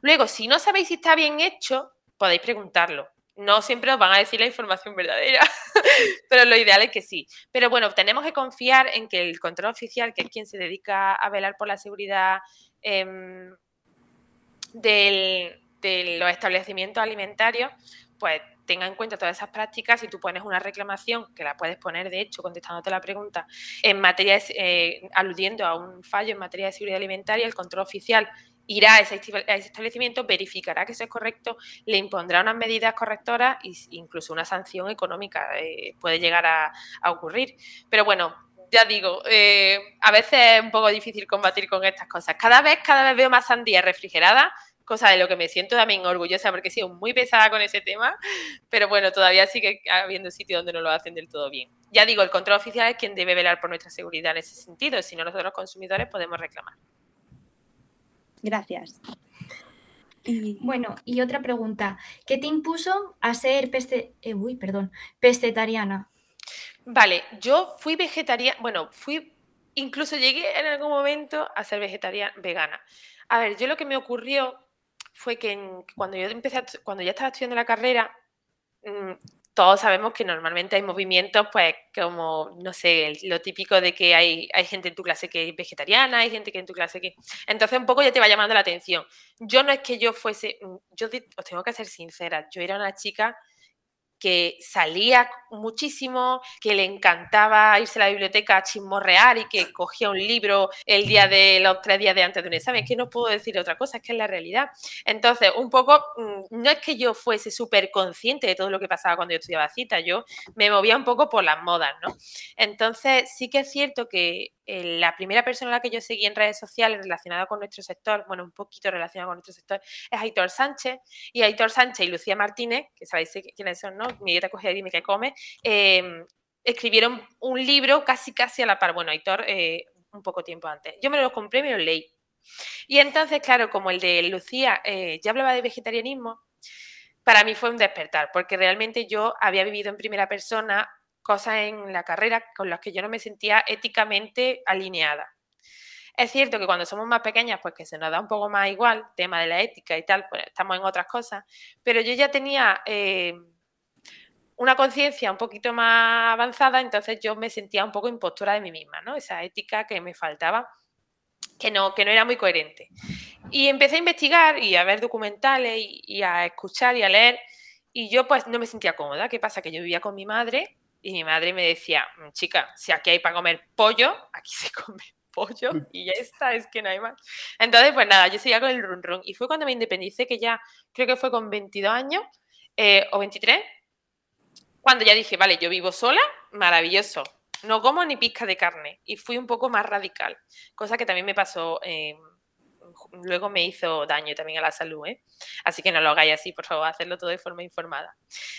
Luego, si no sabéis si está bien hecho, podéis preguntarlo. No siempre os van a decir la información verdadera, pero lo ideal es que sí. Pero bueno, tenemos que confiar en que el control oficial, que es quien se dedica a velar por la seguridad Em, de los establecimientos alimentarios, pues tenga en cuenta todas esas prácticas y tú pones una reclamación, que la puedes poner, de hecho, contestándote la pregunta, en materia eh, aludiendo a un fallo en materia de seguridad alimentaria, el control oficial irá a ese, establecimiento, verificará que eso es correcto, le impondrá unas medidas correctoras e incluso una sanción económica eh, puede llegar a ocurrir. Pero bueno, ya digo, eh, a veces es un poco difícil combatir con estas cosas. Cada vez, cada vez veo más sandía refrigerada, cosa de lo que me siento también orgullosa porque he sido muy pesada con ese tema, pero bueno, todavía sigue habiendo sitios donde no lo hacen del todo bien. Ya digo, el control oficial es quien debe velar por nuestra seguridad en ese sentido, si no nosotros los consumidores podemos reclamar. Gracias. Bueno, y otra pregunta, ¿qué te impuso a ser peste, eh, uy, perdón, pescetariana? Vale, yo fui vegetariana, bueno, fui, incluso llegué en algún momento a ser vegetariana, vegana. A ver, yo lo que me ocurrió fue que cuando yo empecé, cuando ya estaba estudiando la carrera, mm, todos sabemos que normalmente hay movimientos, pues como, no sé, lo típico de que hay, hay gente en tu clase que es vegetariana, hay gente que en tu clase que... Entonces un poco ya te va llamando la atención. Yo no es que yo fuese, mm, yo os tengo que ser sincera, yo era una chica que salía muchísimo, que le encantaba irse a la biblioteca a chismorrear y que cogía un libro el día de los tres días de antes de un examen. Es que no puedo decir otra cosa, es que es la realidad. Entonces, un poco, mm, no es que yo fuese súper consciente de todo lo que pasaba cuando yo estudiaba cita, yo me movía un poco por las modas, ¿no? Entonces, sí que es cierto que eh, la primera persona a la que yo seguí en redes sociales relacionada con nuestro sector, bueno, un poquito relacionada con nuestro sector, es Aitor Sánchez. Y Aitor Sánchez y Lucía Martínez, que sabéis quiénes son, ¿no? Mi dieta cogida qué come, em, escribieron un libro casi casi a la par. Bueno, Aitor eh, un poco tiempo antes. Yo me lo compré y me lo leí. Y entonces, claro, como el de Lucía eh, ya hablaba de vegetarianismo, para mí fue un despertar, porque realmente yo había vivido en primera persona cosas en la carrera con las que yo no me sentía éticamente alineada. Es cierto que cuando somos más pequeñas, pues que se nos da un poco más igual, tema de la ética y tal, pues estamos en otras cosas, pero yo ya tenía eh, una conciencia un poquito más avanzada, entonces yo me sentía un poco impostura de mí misma, ¿no? Esa ética que me faltaba, que no, que no era muy coherente. Y empecé a investigar y a ver documentales y a escuchar y a leer, y yo pues no me sentía cómoda. ¿Qué pasa? Que yo vivía con mi madre y mi madre me decía, mm, chica, si aquí hay para comer pollo, aquí se come pollo y ya está, es que no hay más. Entonces, pues nada, yo seguía con el run run. Y fue cuando me independicé, que ya creo que fue con 22 años eh, o 23, cuando ya dije, vale, yo vivo sola, maravilloso. No como ni pizca de carne. Y fui un poco más radical, cosa que también me pasó. Eh, luego me hizo daño también a la salud, ¿eh? Así que no lo hagáis así, por favor, hacerlo todo de forma informada.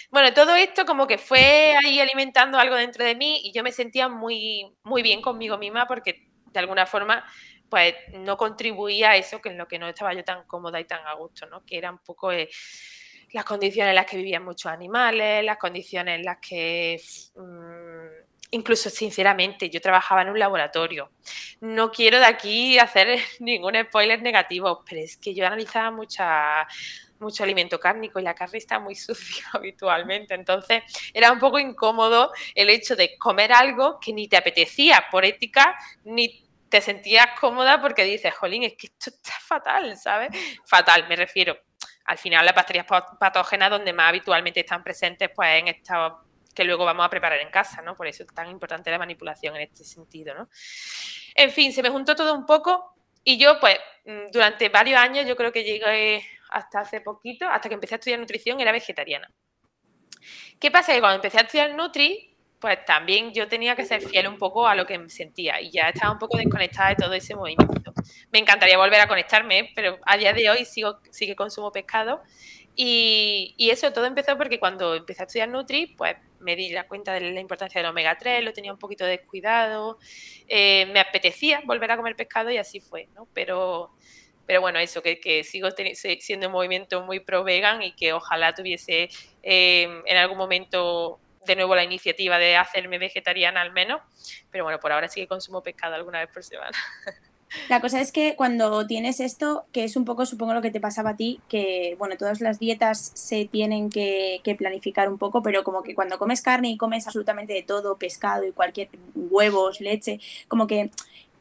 Bueno, todo esto como que fue ahí alimentando algo dentro de mí y yo me sentía muy, muy bien conmigo misma porque de alguna forma pues no contribuía a eso que en lo que no estaba yo tan cómoda y tan a gusto, ¿no? Que era un poco eh, las condiciones en las que vivían muchos animales, las condiciones en las que... Mm, incluso sinceramente, yo trabajaba en un laboratorio. No quiero de aquí hacer ningún spoiler negativo, pero es que yo analizaba muchas mucho alimento cárnico y la carne está muy sucia habitualmente. Entonces era un poco incómodo el hecho de comer algo que ni te apetecía por ética, ni te sentías cómoda porque dices, jolín, es que esto está fatal, ¿sabes? Fatal, me refiero. Al final las bacterias patógenas donde más habitualmente están presentes pues en esta que luego vamos a preparar en casa, ¿no? Por eso es tan importante la manipulación en este sentido, ¿no? En fin, se me juntó todo un poco y yo, pues, mm, durante varios años, yo creo que llegué hasta hace poquito, hasta que empecé a estudiar nutrición, era vegetariana. ¿Qué pasa? Que cuando empecé a estudiar Nutri, pues también yo tenía que ser fiel un poco a lo que sentía y ya estaba un poco desconectada de todo ese movimiento. Me encantaría volver a conectarme, pero a día de hoy sigo, sí que consumo pescado y, eso todo empezó porque cuando empecé a estudiar Nutri, pues me di la cuenta de la importancia del omega 3, lo tenía un poquito descuidado, eh, me apetecía volver a comer pescado y así fue. Pero, pero bueno, eso, que, sigo siendo un movimiento muy pro vegan y que ojalá tuviese eh, en algún momento de nuevo la iniciativa de hacerme vegetariana al menos, pero bueno, por ahora sí que consumo pescado alguna vez por semana. La cosa es que cuando tienes esto, que es un poco, supongo, lo que te pasaba a ti, que, bueno, todas las dietas se tienen que, planificar un poco, pero como que cuando comes carne y comes absolutamente de todo, pescado y cualquier huevos, leche, como que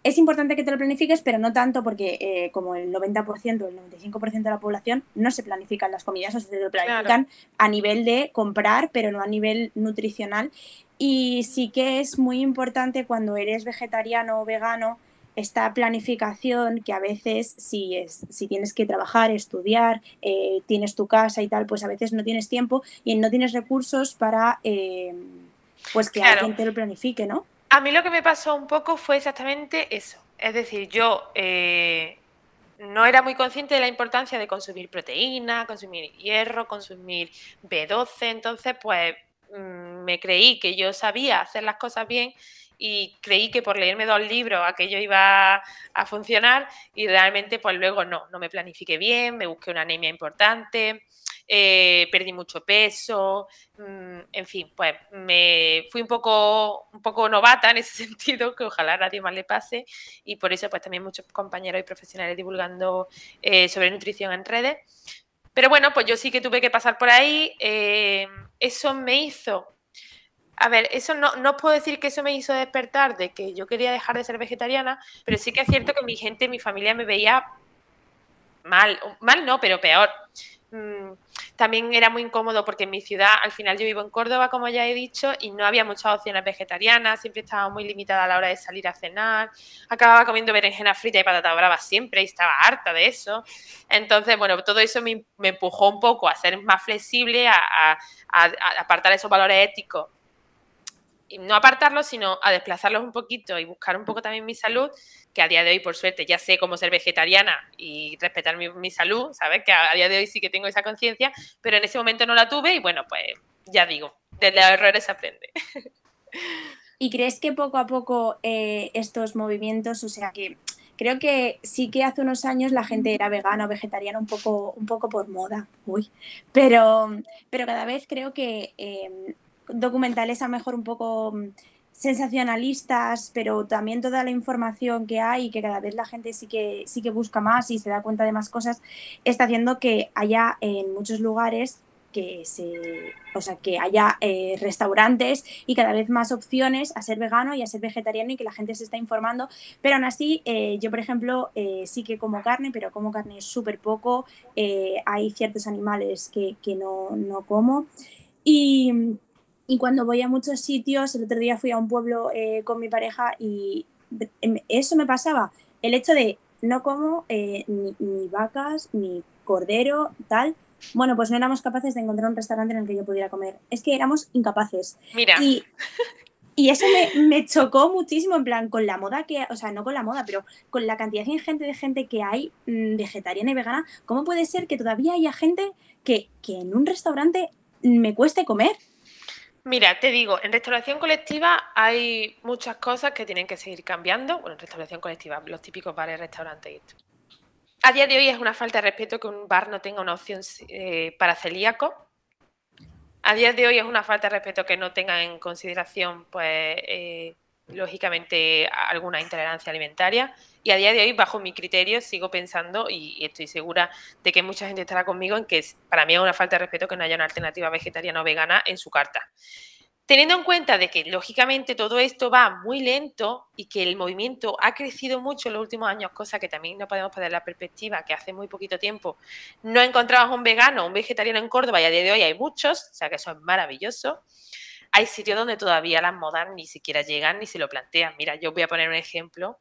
es importante que te lo planifiques, pero no tanto porque eh, como el 90% o el 95% de la población no se planifican las comidas, o se lo planifican a nivel de comprar, pero no a nivel nutricional. Y sí que es muy importante cuando eres vegetariano o vegano, esta planificación que a veces si, es, si tienes que trabajar, estudiar, eh, tienes tu casa y tal, pues a veces no tienes tiempo y no tienes recursos para eh, pues que alguien te lo planifique, ¿no? A mí lo que me pasó un poco fue exactamente eso. Es decir, yo eh, no era muy consciente de la importancia de consumir proteína, consumir hierro, consumir B12, entonces pues mm, me creí que yo sabía hacer las cosas bien y creí que por leerme dos libros aquello iba a funcionar y realmente pues luego no, no me planifiqué bien, me busqué una anemia importante, eh, perdí mucho peso, mm, en fin, pues me fui un poco, un poco novata en ese sentido, que ojalá a nadie más le pase y por eso pues también muchos compañeros y profesionales divulgando eh, sobre nutrición en redes. Pero bueno, pues yo sí que tuve que pasar por ahí. Eh, eso me hizo a ver, eso no, no puedo decir que eso me hizo despertar de que yo quería dejar de ser vegetariana, pero sí que es cierto que mi gente, mi familia me veía mal, mal no, pero peor. Mm, también era muy incómodo porque en mi ciudad, al final yo vivo en Córdoba, como ya he dicho, y no había muchas opciones vegetarianas, siempre estaba muy limitada a la hora de salir a cenar, acababa comiendo berenjena frita y patata brava siempre y estaba harta de eso. Entonces, bueno, todo eso me, empujó un poco a ser más flexible, a apartar esos valores éticos no apartarlos, sino a desplazarlos un poquito y buscar un poco también mi salud, que a día de hoy, por suerte, ya sé cómo ser vegetariana y respetar mi, salud, ¿sabes? Que a, día de hoy sí que tengo esa conciencia, pero en ese momento no la tuve y bueno, pues ya digo, de los errores se aprende. ¿Y crees que poco a poco eh, estos movimientos, o sea que creo que sí que hace unos años la gente era vegana o vegetariana un poco, un poco por moda, uy, pero, pero cada vez creo que eh, documentales a lo mejor un poco mm, sensacionalistas, pero también toda la información que hay que cada vez la gente sí que, sí que busca más y se da cuenta de más cosas, está haciendo que haya en muchos lugares que se, o sea, que haya eh, restaurantes y cada vez más opciones a ser vegano y a ser vegetariano y que la gente se está informando. Pero aún así, eh, yo por ejemplo eh, sí que como carne, pero como carne súper poco. hay ciertos animales que, que no, no como. Y, y cuando voy a muchos sitios, el otro día fui a un pueblo eh, con mi pareja y em, eso me pasaba. El hecho de no como eh, ni, vacas, ni cordero, tal. Bueno, pues no éramos capaces de encontrar un restaurante en el que yo pudiera comer. Es que éramos incapaces. Mira. Y, y eso me, me, chocó muchísimo, en plan, con la moda que, o sea, no con la moda, pero con la cantidad ingente de gente que hay mm, vegetariana y vegana, ¿cómo puede ser que todavía haya gente que, que en un restaurante me cueste comer? Mira, te digo, en restauración colectiva hay muchas cosas que tienen que seguir cambiando. Bueno, en restauración colectiva, los típicos bares, restaurantes y esto. A día de hoy es una falta de respeto que un bar no tenga una opción eh, para celíaco. A día de hoy es una falta de respeto que no tenga en consideración pues, eh, lógicamente alguna intolerancia alimentaria y a día de hoy, bajo mi criterio, sigo pensando y, estoy segura de que mucha gente estará conmigo en que para mí es una falta de respeto que no haya una alternativa vegetariana o vegana en su carta. Teniendo en cuenta de que lógicamente todo esto va muy lento y que el movimiento ha crecido mucho en los últimos años, cosa que también no podemos perder la perspectiva, que hace muy poquito tiempo no encontrabas un vegano, un vegetariano en Córdoba y a día de hoy hay muchos, o sea que eso es maravilloso hay sitios donde todavía las modas ni siquiera llegan ni se lo plantean. Mira, yo voy a poner un ejemplo,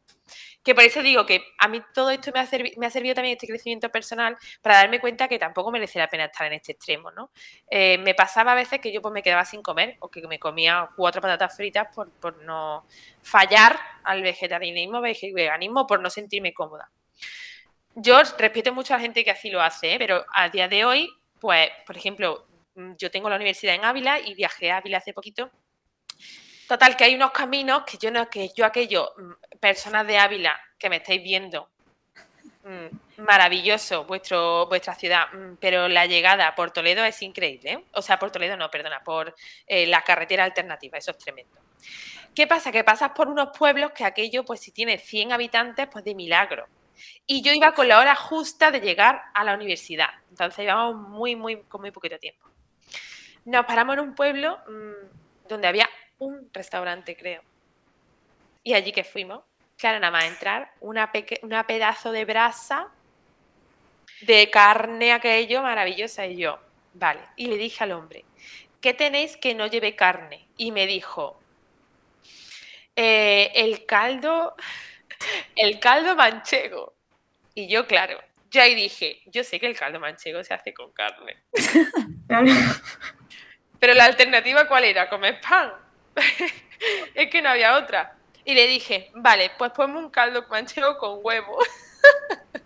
que por eso digo que a mí todo esto me ha, servido también este crecimiento personal para darme cuenta que tampoco merece la pena estar en este extremo, ¿no? Eh, me pasaba a veces que yo pues me quedaba sin comer o que me comía cuatro patatas fritas por, no fallar al vegetarianismo, veganismo, por no sentirme cómoda. Yo respeto mucho a la gente que así lo hace, ¿eh? pero a día de hoy, pues, por ejemplo, yo tengo la universidad en Ávila y viajé a Ávila hace poquito. Total, que hay unos caminos que yo no, que yo aquello, mm, personas de Ávila que me estáis viendo, mm, maravilloso vuestro, vuestra ciudad, pero la llegada por Toledo es increíble. ¿eh? O sea, por Toledo no, perdona, por eh, la carretera alternativa, eso es tremendo. ¿Qué pasa? Que pasas por unos pueblos que aquello, pues si tiene 100 habitantes, pues de milagro. Y yo iba con la hora justa de llegar a la universidad. Entonces íbamos muy, muy, con muy poquito tiempo. Nos paramos en un pueblo mm, donde había un restaurante, creo. Y allí que fuimos, claro, nada más entrar, una, pedazo de brasa de carne aquello maravillosa y yo, vale. Y le dije al hombre, ¿qué tenéis que no lleve carne? Y me dijo, eh, el caldo, el caldo manchego. Y yo, claro, yo ahí dije, yo sé que el caldo manchego se hace con carne. Pero la alternativa, ¿cuál era? Comer pan. es que no había otra. Y le dije, vale, pues ponme un caldo manchego con huevo.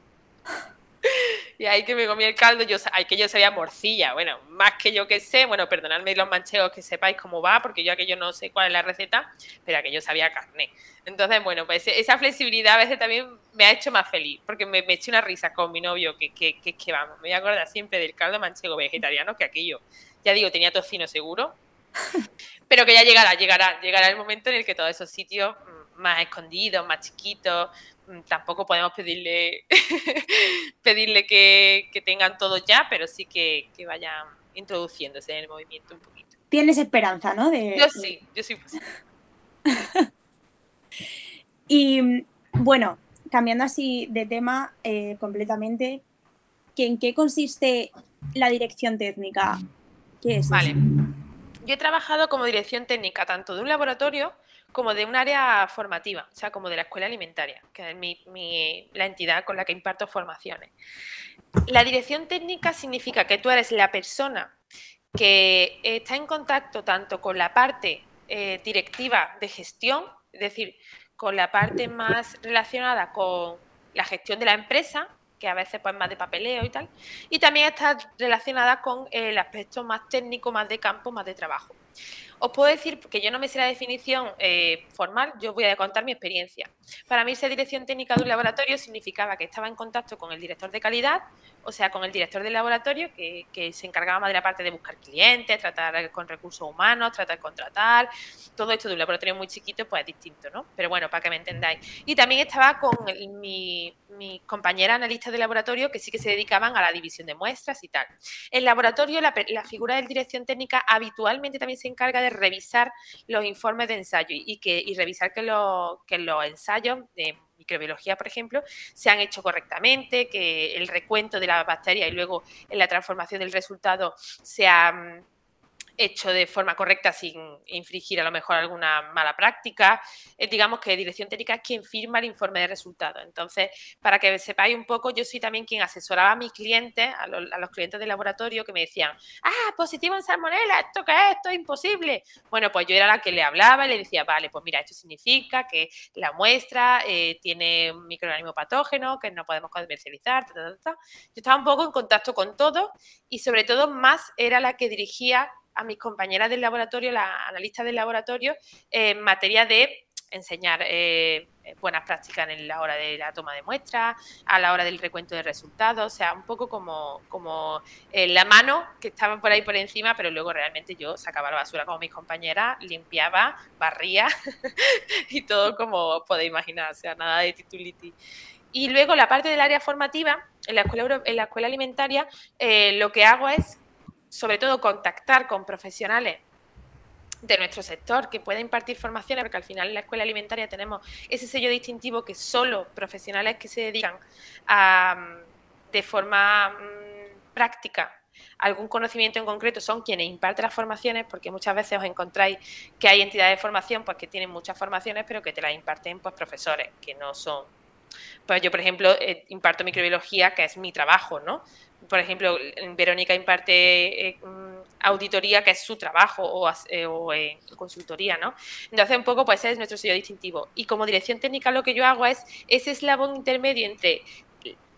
y ahí que me comí el caldo, yo, ay, que yo sabía morcilla, bueno, más que yo que sé, bueno, perdonadme los manchegos que sepáis cómo va, porque yo aquello no sé cuál es la receta, pero aquello sabía carne. Entonces, bueno, pues esa flexibilidad a veces también me ha hecho más feliz, porque me, eché una risa con mi novio, que, que, que, que vamos, me voy a acordar siempre del caldo manchego vegetariano, que aquello ya digo, tenía tocino seguro, pero que ya llegará, llegará, llegará el momento en el que todos esos sitios mm, más escondidos, más chiquitos, mm, tampoco podemos pedirle, pedirle que, tengan todo ya, pero sí que, vayan introduciéndose en el movimiento un poquito. Tienes esperanza, ¿no? Yo sí, yo sí. y bueno, cambiando así de tema eh, completamente, ¿en qué consiste la dirección técnica Vale. Yo he trabajado como dirección técnica tanto de un laboratorio como de un área formativa, o sea, como de la escuela alimentaria, que es la entidad con la que imparto formaciones. La dirección técnica significa que tú eres la persona que está en contacto tanto con la parte eh, directiva de gestión, es decir, con la parte más relacionada con la gestión de la empresa, que a veces pues más de papeleo y tal, y también está relacionada con el aspecto más técnico, más de campo, más de trabajo. Os puedo decir, que yo no me sé la definición eh, formal, yo voy a contar mi experiencia. Para mí, ser dirección técnica de un laboratorio significaba que estaba en contacto con el director de calidad, o sea, con el director del laboratorio, que, se encargaba más de la parte de buscar clientes, tratar con recursos humanos, tratar de contratar, todo esto de un laboratorio muy chiquito, pues es distinto, ¿no? Pero bueno, para que me entendáis. Y también estaba con mi, compañera analista de laboratorio, que sí que se dedicaban a la división de muestras y tal. El laboratorio, la, la figura de dirección técnica habitualmente también se encarga de revisar los informes de ensayo y, que, y revisar que, que los ensayos de microbiología, por ejemplo, se han hecho correctamente, que el recuento de la bacteria y luego en la transformación del resultado sea mm, hecho de forma correcta sin infringir a lo mejor alguna mala práctica. Eh, digamos que dirección técnica es quien firma el informe de resultados. Entonces, para que sepáis un poco, yo soy también quien asesoraba a mis clientes, a, los clientes del laboratorio que me decían, ah, positivo en salmonela, ¿esto qué es? Esto es imposible. Bueno, pues yo era la que le hablaba y le decía, vale, pues mira, esto significa que la muestra eh, tiene un microorganismo patógeno que no podemos comercializar. Yo estaba un poco en contacto con todo y sobre todo más era la que dirigía a mis compañeras del laboratorio, la analista del laboratorio, en materia de enseñar eh, eh, buenas prácticas en la hora de la toma de muestras, a la hora del recuento de resultados, o sea, un poco como, como eh, la mano que estaba por ahí por encima, pero luego realmente yo sacaba la basura como mis compañeras, limpiaba, barría y todo como podéis imaginar, o sea, nada de tituliti. Y luego la parte del área formativa, en la escuela, en la escuela alimentaria, lo que hago es, sobre todo, contactar con profesionales de nuestro sector que pueda impartir formaciones, porque al final en la escuela alimentaria tenemos ese sello distintivo que solo profesionales que se dedican a, de forma mm, práctica algún conocimiento en concreto son quienes imparten las formaciones, porque muchas veces os encontráis que hay entidades de formación pues que tienen muchas formaciones, pero que te las imparten pues profesores que no son pues yo, por ejemplo, eh, imparto microbiología, que es mi trabajo, ¿no? Por ejemplo, Verónica imparte eh, mm, auditoría, que es su trabajo, o, eh, consultoría, ¿no? Entonces, un poco, pues ese es nuestro sello distintivo. Y como dirección técnica, lo que yo hago es ese eslabón intermedio entre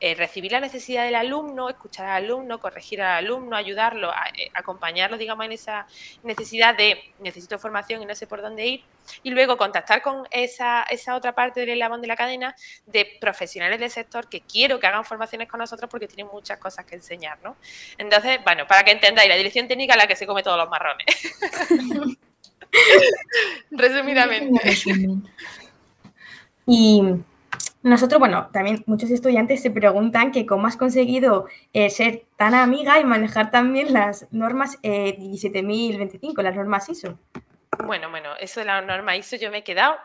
eh, recibir la necesidad del alumno, escuchar al alumno, corregir al alumno, ayudarlo, eh, acompañarlo, digamos, en esa necesidad de necesito formación y no sé por dónde ir, y luego contactar con esa, esa otra parte del eslabón de la cadena de profesionales del sector que quiero que hagan formaciones con nosotros porque tienen muchas cosas que enseñar, ¿no? Entonces, bueno, para que entendáis, la dirección técnica es la que se come todos los marrones. Resumidamente. Y nosotros, bueno, también muchos estudiantes se preguntan que cómo has conseguido eh, ser tan amiga y manejar también las normas eh, 17.025, las normas ISO. Bueno, bueno, eso de la norma ISO yo me he quedado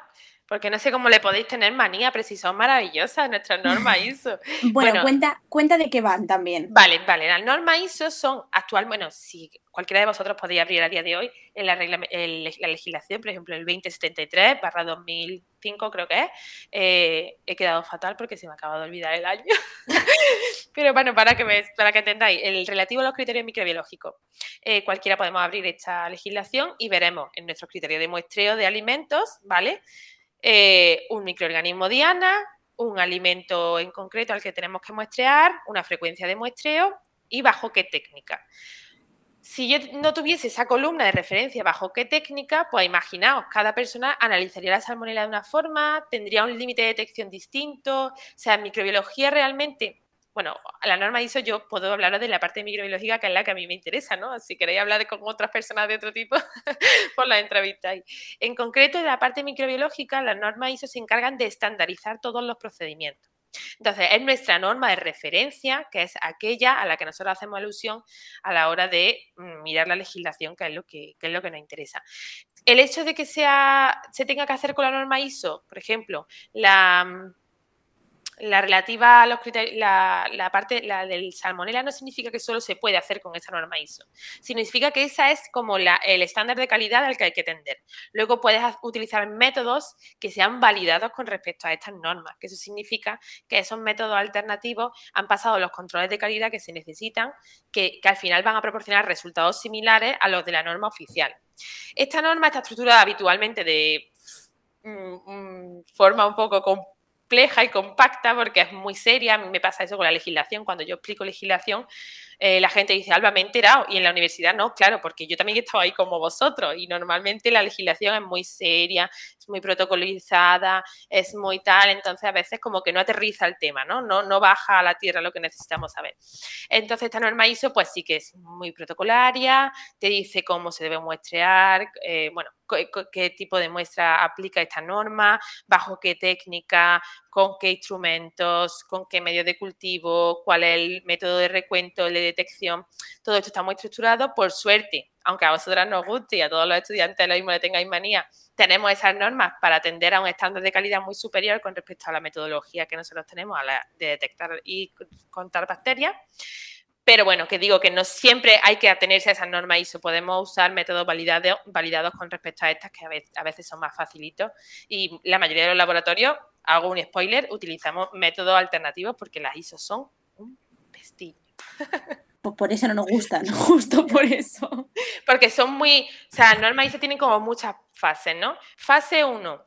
porque no sé cómo le podéis tener manía, pero si son maravillosas nuestras normas ISO. bueno, cuenta, cuenta de qué van también. Vale, vale. Las normas ISO son actual, bueno, si cualquiera de vosotros podéis abrir a día de hoy en la, la legislación, por ejemplo, el 2073 barra 2005 creo que es. Eh, he quedado fatal porque se me acaba de olvidar el año. pero bueno, para que, me, para que entendáis, el relativo a los criterios microbiológicos. Eh, cualquiera podemos abrir esta legislación y veremos en nuestros criterios de muestreo de alimentos, ¿vale? Eh, un microorganismo diana, un alimento en concreto al que tenemos que muestrear, una frecuencia de muestreo y bajo qué técnica. Si yo no tuviese esa columna de referencia bajo qué técnica, pues imaginaos, cada persona analizaría la salmonela de una forma, tendría un límite de detección distinto, o sea, microbiología realmente bueno, la norma ISO yo puedo hablaros de la parte microbiológica, que es la que a mí me interesa, ¿no? Si queréis hablar con otras personas de otro tipo, pues la entrevistáis. En concreto, en la parte microbiológica, las normas ISO se encargan de estandarizar todos los procedimientos. Entonces, es nuestra norma de referencia, que es aquella a la que nosotros hacemos alusión a la hora de mm, mirar la legislación, que es lo que, que es lo que nos interesa. El hecho de que sea, se tenga que hacer con la norma ISO, por ejemplo, la mm, la relativa a los criterios, la, parte la del salmonela no significa que solo se puede hacer con esa norma ISO. Significa que esa es como el estándar de calidad al que hay que tender. Luego puedes utilizar métodos que sean validados con respecto a estas normas, que eso significa que esos métodos alternativos han pasado los controles de calidad que se necesitan, que, que al final van a proporcionar resultados similares a los de la norma oficial. Esta norma está estructurada habitualmente de mm, mm, forma un poco compleja y compacta porque es muy seria. A mí me pasa eso con la legislación. Cuando yo explico legislación, eh, la gente dice, Alba, me he enterado. Y en la universidad no, claro, porque yo también he estado ahí como vosotros. Y normalmente la legislación es muy seria, es muy protocolizada, es muy tal. Entonces a veces como que no aterriza el tema, ¿no? No, no baja a la tierra lo que necesitamos saber. Entonces esta norma ISO pues sí que es muy protocolaria, te dice cómo se debe muestrear, eh, bueno, qué tipo de muestra aplica esta norma, bajo qué técnica, con qué instrumentos, con qué medios de cultivo, cuál es el método de recuento, de detección. Todo esto está muy estructurado, por suerte, aunque a vosotras nos guste y a todos los estudiantes lo mismo le tengáis manía, tenemos esas normas para atender a un estándar de calidad muy superior con respecto a la metodología que nosotros tenemos a la de detectar y contar bacterias. Pero bueno, que digo que no siempre hay que atenerse a esas normas ISO. Podemos usar métodos validados, validados con respecto a estas que a veces, son más facilitos. Y la mayoría de los laboratorios, hago un spoiler, utilizamos métodos alternativos porque las ISO son un pestillo. Pues por eso no nos gustan, justo por eso. Porque son muy, o sea, normas ISO tienen como muchas fases, ¿no? Fase 1,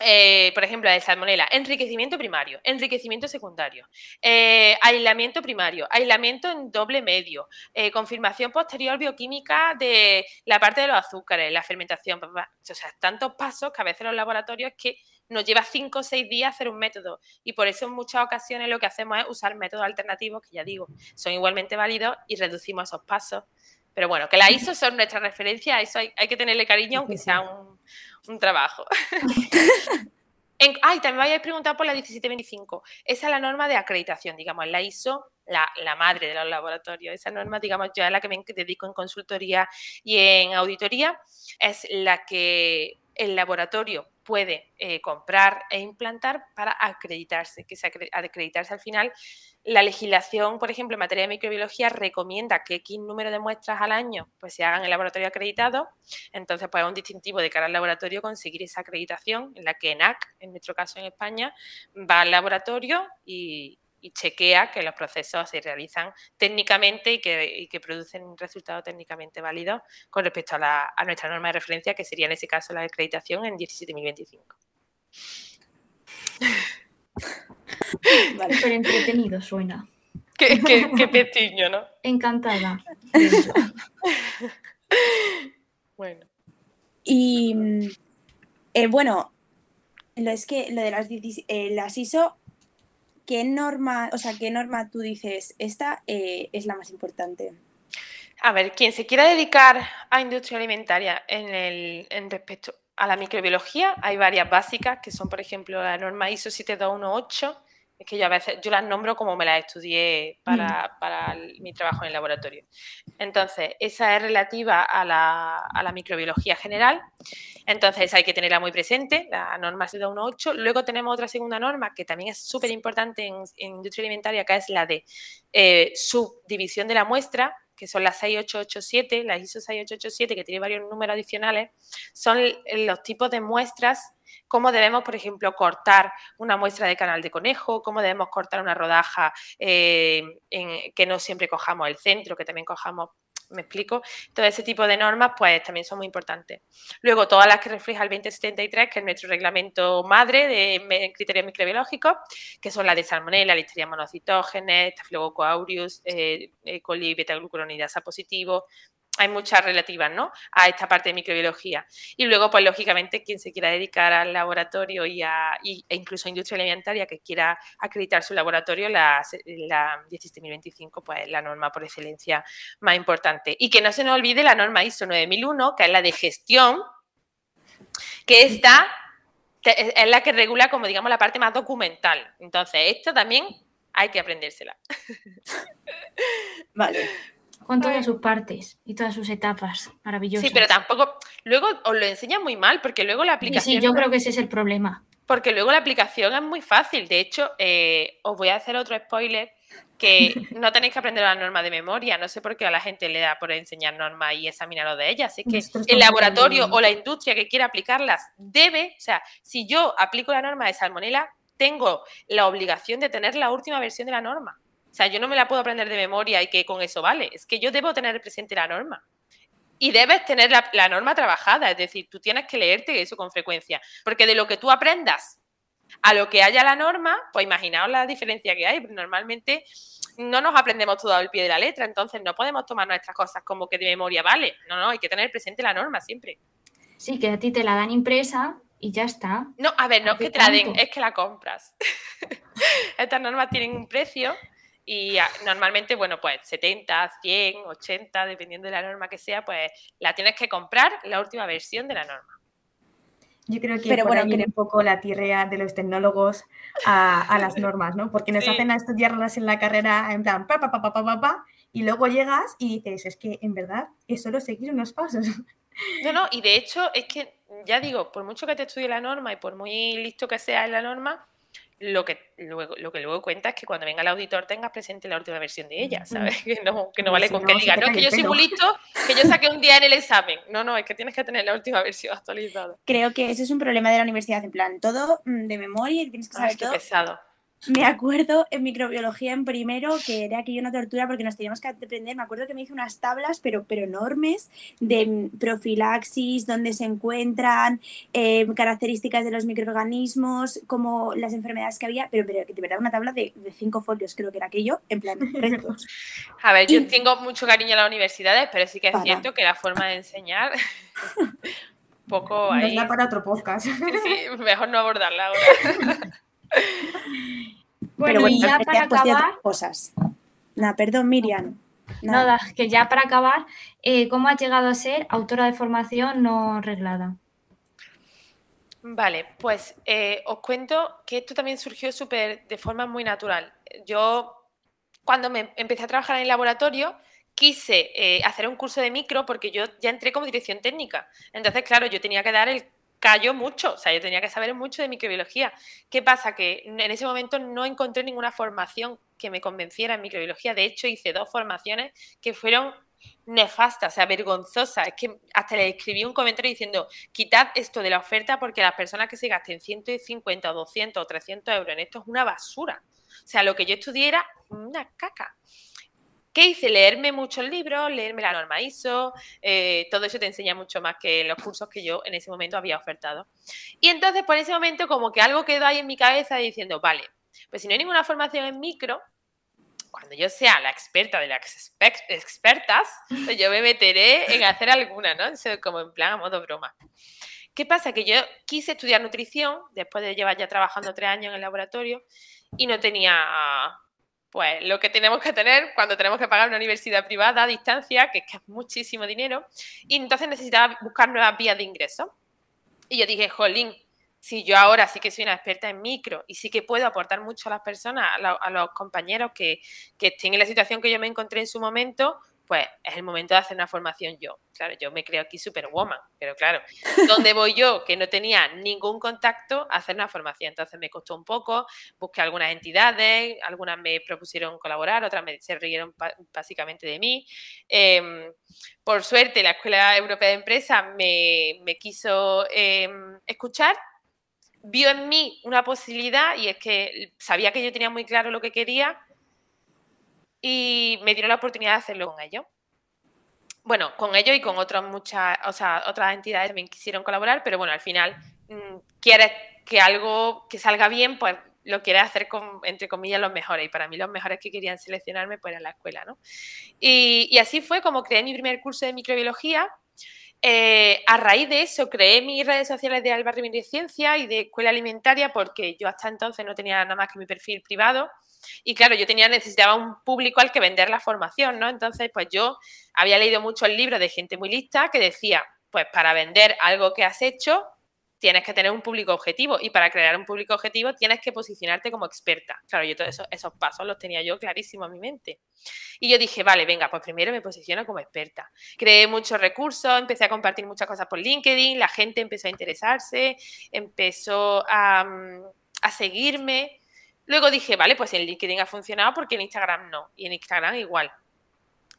eh, por ejemplo, de salmonela, enriquecimiento primario, enriquecimiento secundario, eh, aislamiento primario, aislamiento en doble medio, eh, confirmación posterior bioquímica de la parte de los azúcares, la fermentación, o sea, tantos pasos que a veces los laboratorios que nos lleva cinco o seis días hacer un método. Y por eso en muchas ocasiones lo que hacemos es usar métodos alternativos, que ya digo, son igualmente válidos y reducimos esos pasos. Pero bueno, que la ISO son nuestra referencia, a eso hay, que tenerle cariño, aunque sea un, un trabajo. En, ay, también me habéis preguntado por la 1725. Esa es la norma de acreditación, digamos, la ISO, la, la, madre de los laboratorios. Esa norma, digamos, yo es la que me dedico en consultoría y en auditoría, es la que el laboratorio puede eh, comprar e implantar para acreditarse, que se acreditarse al final. La legislación, por ejemplo, en materia de microbiología recomienda que X número de muestras al año pues, se hagan en laboratorio acreditado. Entonces, pues es un distintivo de cara al laboratorio conseguir esa acreditación en la que ENAC, en nuestro caso en España, va al laboratorio y, y chequea que los procesos se realizan técnicamente y que, producen resultados técnicamente válidos con respecto a, nuestra norma de referencia, que sería en ese caso la acreditación en 17.025. Vale, pero entretenido suena. Qué, qué, ¿no? Encantada. bueno. Y eh, bueno, lo es que lo de las, eh, las ISO ¿qué norma, o sea, qué norma tú dices, esta eh, es la más importante? A ver, quien se quiera dedicar a industria alimentaria en, el, en respecto a la microbiología, hay varias básicas, que son, por ejemplo, la norma ISO 7218, es que yo a veces, yo las nombro como me las estudié para, mm. mi trabajo en el laboratorio. Entonces, esa es relativa a la, microbiología general. Entonces, hay que tenerla muy presente, la norma 718. Luego tenemos otra segunda norma que también es súper importante en, industria alimentaria, que es la de eh, subdivisión de la muestra, que son las 6887, las ISO 6887, que tiene varios números adicionales, son los tipos de muestras cómo debemos, por ejemplo, cortar una muestra de canal de conejo, cómo debemos cortar una rodaja eh, que no siempre cojamos el centro, que también cojamos ¿Me explico? Todo ese tipo de normas, pues también son muy importantes. Luego, todas las que refleja el 2073, que es nuestro reglamento madre de criterios microbiológicos, que son la de Salmonella, Listeria monocitógenes, Staphylococcus aureus, eh, e. coli, beta-glucuronidasa positivo, hay muchas relativas ¿no? a esta parte de microbiología. Y luego, pues lógicamente, quien se quiera dedicar al laboratorio y, a, e incluso a industria alimentaria que quiera acreditar su laboratorio, la, la 16025, pues la norma por excelencia más importante. Y que no se nos olvide la norma ISO 9001, que es la de gestión, que está es la que regula como digamos la parte más documental. Entonces, esto también hay que aprendérsela. Vale con todas sus partes y todas sus etapas maravillosas. Sí, pero tampoco, luego os lo enseñan muy mal, porque luego la aplicación... Sí, yo creo que ese es el problema. Porque luego la aplicación es muy fácil. De hecho, eh, os voy a hacer otro spoiler, que no tenéis que aprender la norma de memoria. No sé por qué a la gente le da por enseñar normas y examinar de ellas. Es que el laboratorio o la industria que quiera aplicarlas debe, o sea, si yo aplico la norma de salmonela, tengo la obligación de tener la última versión de la norma. O sea, yo no me la puedo aprender de memoria y que con eso vale. Es que yo debo tener presente la norma. Y debes tener la, norma trabajada, es decir, tú tienes que leerte eso con frecuencia. Porque de lo que tú aprendas a lo que haya la norma, pues imaginaos la diferencia que hay. Normalmente no nos aprendemos todo al pie de la letra, entonces no podemos tomar nuestras cosas como que de memoria vale. No, no, hay que tener presente la norma siempre. Sí, que a ti te la dan impresa y ya está. No, a ver, no es que te la den, es que la compras. Estas normas tienen un precio y normalmente, bueno, pues 70, 100, 80, dependiendo de la norma que sea, pues la tienes que comprar la última versión de la norma. Yo creo que Pero por bueno, viene un poco la tirrea de los tecnólogos a, las normas, ¿no? Porque nos hacen a estudiarlas en la carrera en plan pa, pa, pa, pa, pa, pa, y luego llegas y dices, es que en verdad es solo seguir unos pasos. No, no, y de hecho es que, ya digo, por mucho que te estudie la norma y por muy listo que sea en la norma, lo que luego, lo que luego cuenta es que cuando venga el auditor tengas presente la última versión de ella, ¿sabes? Que no, que no vale con que diga, no, es que yo soy muy listo, que yo saqué un día en el examen. No, no, es que tienes que tener la última versión actualizada. Creo que ese es un problema de la universidad, en plan, todo mm, de memoria y tienes que saber todo. pesado. Me acuerdo en microbiología en primero que era aquello una tortura porque nos teníamos que aprender. Me acuerdo que me hice unas tablas, pero, pero enormes, de profilaxis, dónde se encuentran, eh, características de los microorganismos, como las enfermedades que había, pero, pero de verdad una tabla de, cinco folios, creo que era aquello, en plan A ver, yo tengo mucho cariño a las universidades, pero sí que es cierto que la forma de enseñar poco Nos ahí. da para otro podcast. Sí, mejor no abordarla ahora. Bueno, Pero y ya para pues, acabar, cosas. Nada, perdón, Miriam. Nada. nada, que ya para acabar, eh, ¿cómo has llegado a ser autora de formación no reglada? Vale, pues eh, os cuento que esto también surgió súper de forma muy natural. Yo, cuando me empecé a trabajar en el laboratorio, quise eh, hacer un curso de micro porque yo ya entré como dirección técnica. Entonces, claro, yo tenía que dar el callo mucho, o sea, yo tenía que saber mucho de microbiología. ¿Qué pasa? Que en ese momento no encontré ninguna formación que me convenciera en microbiología. De hecho, hice dos formaciones que fueron nefastas, o sea, vergonzosas. Es que hasta le escribí un comentario diciendo, quitad esto de la oferta porque las personas que se gasten 150 o 200 o 300 euros en esto es una basura. O sea, lo que yo estudié era una caca. ¿Qué hice? Leerme muchos libros, leerme la norma ISO, eh, todo eso te enseña mucho más que los cursos que yo en ese momento había ofertado. Y entonces, por ese momento, como que algo quedó ahí en mi cabeza diciendo, vale, pues si no hay ninguna formación en micro, cuando yo sea la experta de las expe- expertas, pues yo me meteré en hacer alguna, ¿no? Eso como en plan a modo broma. ¿Qué pasa? Que yo quise estudiar nutrición después de llevar ya trabajando tres años en el laboratorio y no tenía pues lo que tenemos que tener cuando tenemos que pagar una universidad privada a distancia, que es que muchísimo dinero, y entonces necesitaba buscar nuevas vías de ingreso. Y yo dije, jolín, si yo ahora sí que soy una experta en micro y sí que puedo aportar mucho a las personas, a los compañeros que, que estén en la situación que yo me encontré en su momento, pues es el momento de hacer una formación yo. Claro, yo me creo aquí superwoman, pero claro, ¿dónde voy yo? Que no tenía ningún contacto a hacer una formación. Entonces me costó un poco, busqué algunas entidades, algunas me propusieron colaborar, otras me, se rieron básicamente de mí. Em, por suerte, la Escuela Europea de Empresas me, me quiso em, escuchar, vio en mí una posibilidad y es que sabía que yo tenía muy claro lo que quería y me dieron la oportunidad de hacerlo con ellos. Bueno, con ellos y con otras muchas, o sea, otras entidades también quisieron colaborar, pero bueno, al final mm, quieres que algo que salga bien, pues lo quieres hacer con, entre comillas, los mejores. Y para mí los mejores que querían seleccionarme, pues la escuela, ¿no? Y, y así fue como creé mi primer curso de microbiología. Eh, a raíz de eso creé mis redes sociales de Alba Rivera Ciencia y de Escuela Alimentaria porque yo hasta entonces no tenía nada más que mi perfil privado y claro, yo tenía necesitaba un público al que vender la formación, ¿no? Entonces, pues yo había leído muchos libros de gente muy lista que decía, pues para vender algo que has hecho tienes que tener un público objetivo y para crear un público objetivo tienes que posicionarte como experta. Claro, yo todos esos, pasos los tenía yo clarísimo en mi mente. Y yo dije, vale, venga, pues primero me posiciono como experta. Creé muchos recursos, empecé a compartir muchas cosas por LinkedIn, la gente empezó a interesarse, empezó a, mm, a seguirme. Luego dije, vale, pues en LinkedIn ha funcionado porque en Instagram no. Y en Instagram igual.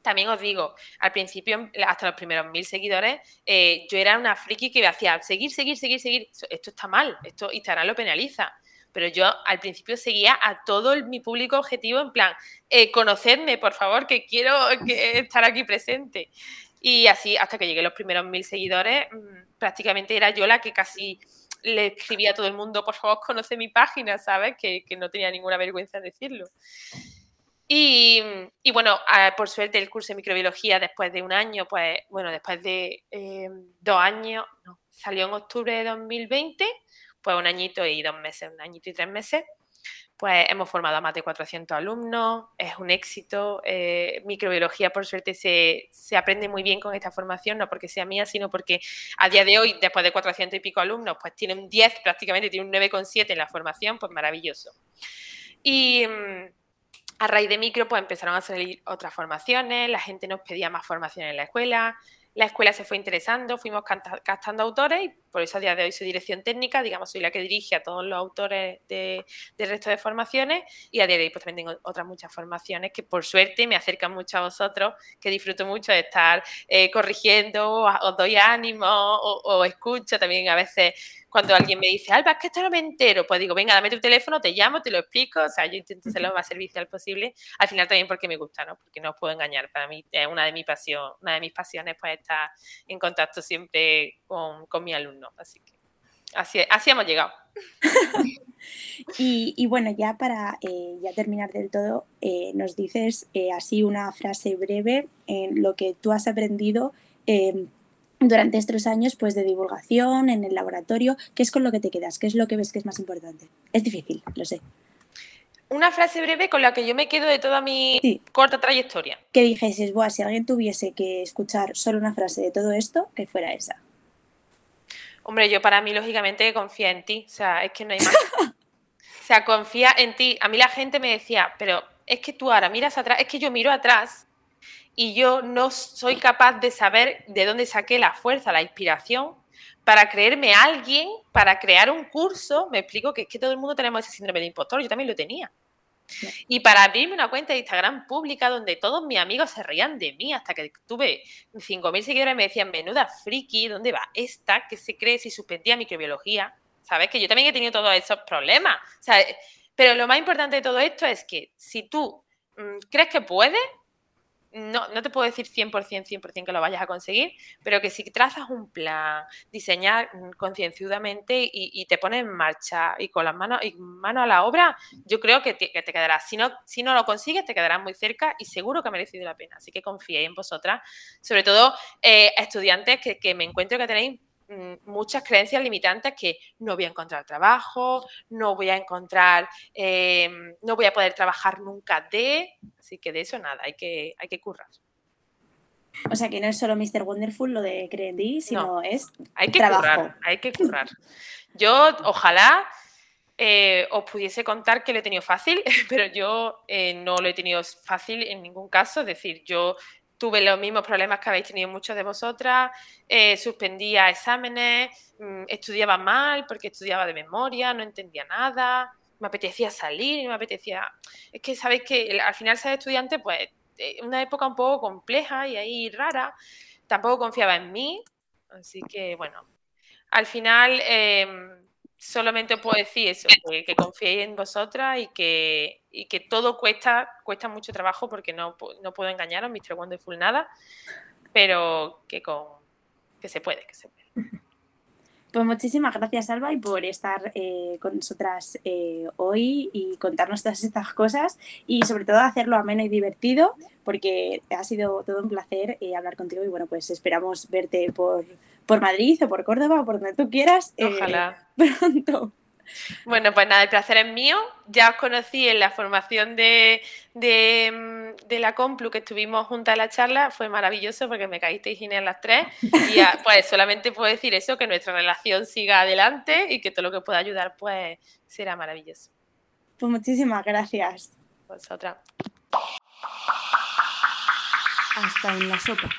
También os digo, al principio, hasta los primeros mil seguidores, eh, yo era una friki que hacía seguir, seguir, seguir, seguir. Esto está mal, esto Instagram lo penaliza. Pero yo al principio seguía a todo mi público objetivo en plan, eh, conocedme, por favor, que quiero estar aquí presente. Y así, hasta que llegué a los primeros mil seguidores, mm, prácticamente era yo la que casi le escribía a todo el mundo, por favor, conoce mi página, ¿sabes? Que, que no tenía ninguna vergüenza en decirlo. Y, y bueno, por suerte el curso de microbiología después de un año, pues bueno, después de eh, dos años, salió en octubre de 2020, pues un añito y dos meses, un añito y tres meses, pues hemos formado a más de 400 alumnos, es un éxito. eh, microbiología, por suerte, se, se aprende muy bien con esta formación, no porque sea mía, sino porque a día de hoy, después de 400 y pico alumnos, pues tiene un 10, prácticamente tiene un 9,7 en la formación, pues maravilloso. Y mm, a raíz de micro, pues empezaron a salir otras formaciones, la gente nos pedía más formación en la escuela, la escuela se fue interesando, fuimos captando autores y por eso a día de hoy soy dirección técnica, digamos, soy la que dirige a todos los autores de- del resto de formaciones y a día de hoy pues también tengo otras muchas formaciones que por suerte me acercan mucho a vosotros, que disfruto mucho de estar eh, corrigiendo, os doy ánimo o, o escucho también a veces cuando alguien me dice, Alba, es que esto no me entero, pues digo, venga, dame tu teléfono, te llamo, te lo explico, o sea, yo intento ser lo más servicial posible, al final también porque me gusta, ¿no? Porque no os puedo engañar, para mí es una de, mi pasión, una de mis pasiones, pues estar en contacto siempre con, con mi alumno, así que así, así hemos llegado. Y, y bueno, ya para eh, ya terminar del todo, eh, nos dices eh, así una frase breve en lo que tú has aprendido durante estos años pues, de divulgación en el laboratorio, ¿qué es con lo que te quedas? ¿Qué es lo que ves que es más importante? Es difícil, lo sé. Una frase breve con la que yo me quedo de toda mi corta trayectoria. Que dijeses, Buah, si alguien tuviese que escuchar solo una frase de todo esto, que fuera esa. Hombre, yo para mí, lógicamente, confía en ti. O sea, es que no hay más. o sea, confía en ti. A mí la gente me decía, pero es que tú ahora miras atrás, es que yo miro atrás y yo no soy capaz de saber de dónde saqué la fuerza, la inspiración para creerme a alguien, para crear un curso. Me explico que es que todo el mundo tenemos ese síndrome de impostor, yo también lo tenía. Y para abrirme una cuenta de Instagram pública donde todos mis amigos se reían de mí hasta que tuve 5.000 seguidores y me decían, menuda friki, ¿dónde va esta que se cree si suspendía microbiología? ¿Sabes? Que yo también he tenido todos esos problemas. pero lo más importante de todo esto es que si tú mm, crees que puedes, no, no te puedo decir 100%, 100% que lo vayas a conseguir, pero que si trazas un plan, diseñar concienciudamente y, te pones en marcha y con las manos, y manos a la obra, yo creo que te, que te, quedarás. Si no, si no lo consigues, te quedarás muy cerca y seguro que ha merecido la pena. Así que confié en vosotras, sobre todo eh, estudiantes que, que me encuentro que tenéis muchas creencias limitantes que no voy a encontrar trabajo, no voy a encontrar, em, no voy a poder trabajar nunca de, así que de eso nada, hay que, hay que currar. O sea que no es solo Mr. Wonderful lo de creer sino es hay que trabajo. currar, hay que currar. Yo ojalá eh, os pudiese contar que lo he tenido fácil, pero yo eh, no lo he tenido fácil en ningún caso. Es decir, yo tuve los mismos problemas que habéis tenido muchos de vosotras, eh, suspendía exámenes, mm, estudiaba mal porque estudiaba de memoria, no entendía nada, me apetecía salir, me apetecía... Es que sabéis que al final ser estudiante, pues, una época un poco compleja y ahí rara, tampoco confiaba en mí, así que bueno, al final... Em, solamente puedo decir eso, que, que confiéis en vosotras y que, y que todo cuesta, cuesta mucho trabajo porque no, no puedo engañaros, Mr. Wonderful nada, pero que, con, que se puede, que se puede. Pues muchísimas gracias, Alba, y por estar eh, con nosotras eh, hoy y contarnos todas estas cosas y sobre todo hacerlo ameno y divertido, porque ha sido todo un placer eh, hablar contigo y bueno, pues esperamos verte por, por Madrid o por Córdoba o por donde tú quieras. Eh, Ojalá. Pronto. Bueno, pues nada, el placer es mío. Ya os conocí en la formación de, de, la Complu que estuvimos juntas en la charla. Fue maravilloso porque me caísteis genial las tres. Y pues solamente puedo decir eso, que nuestra relación siga adelante y que todo lo que pueda ayudar pues será maravilloso. Pues muchísimas gracias. Vosotras. Hasta en la sopa.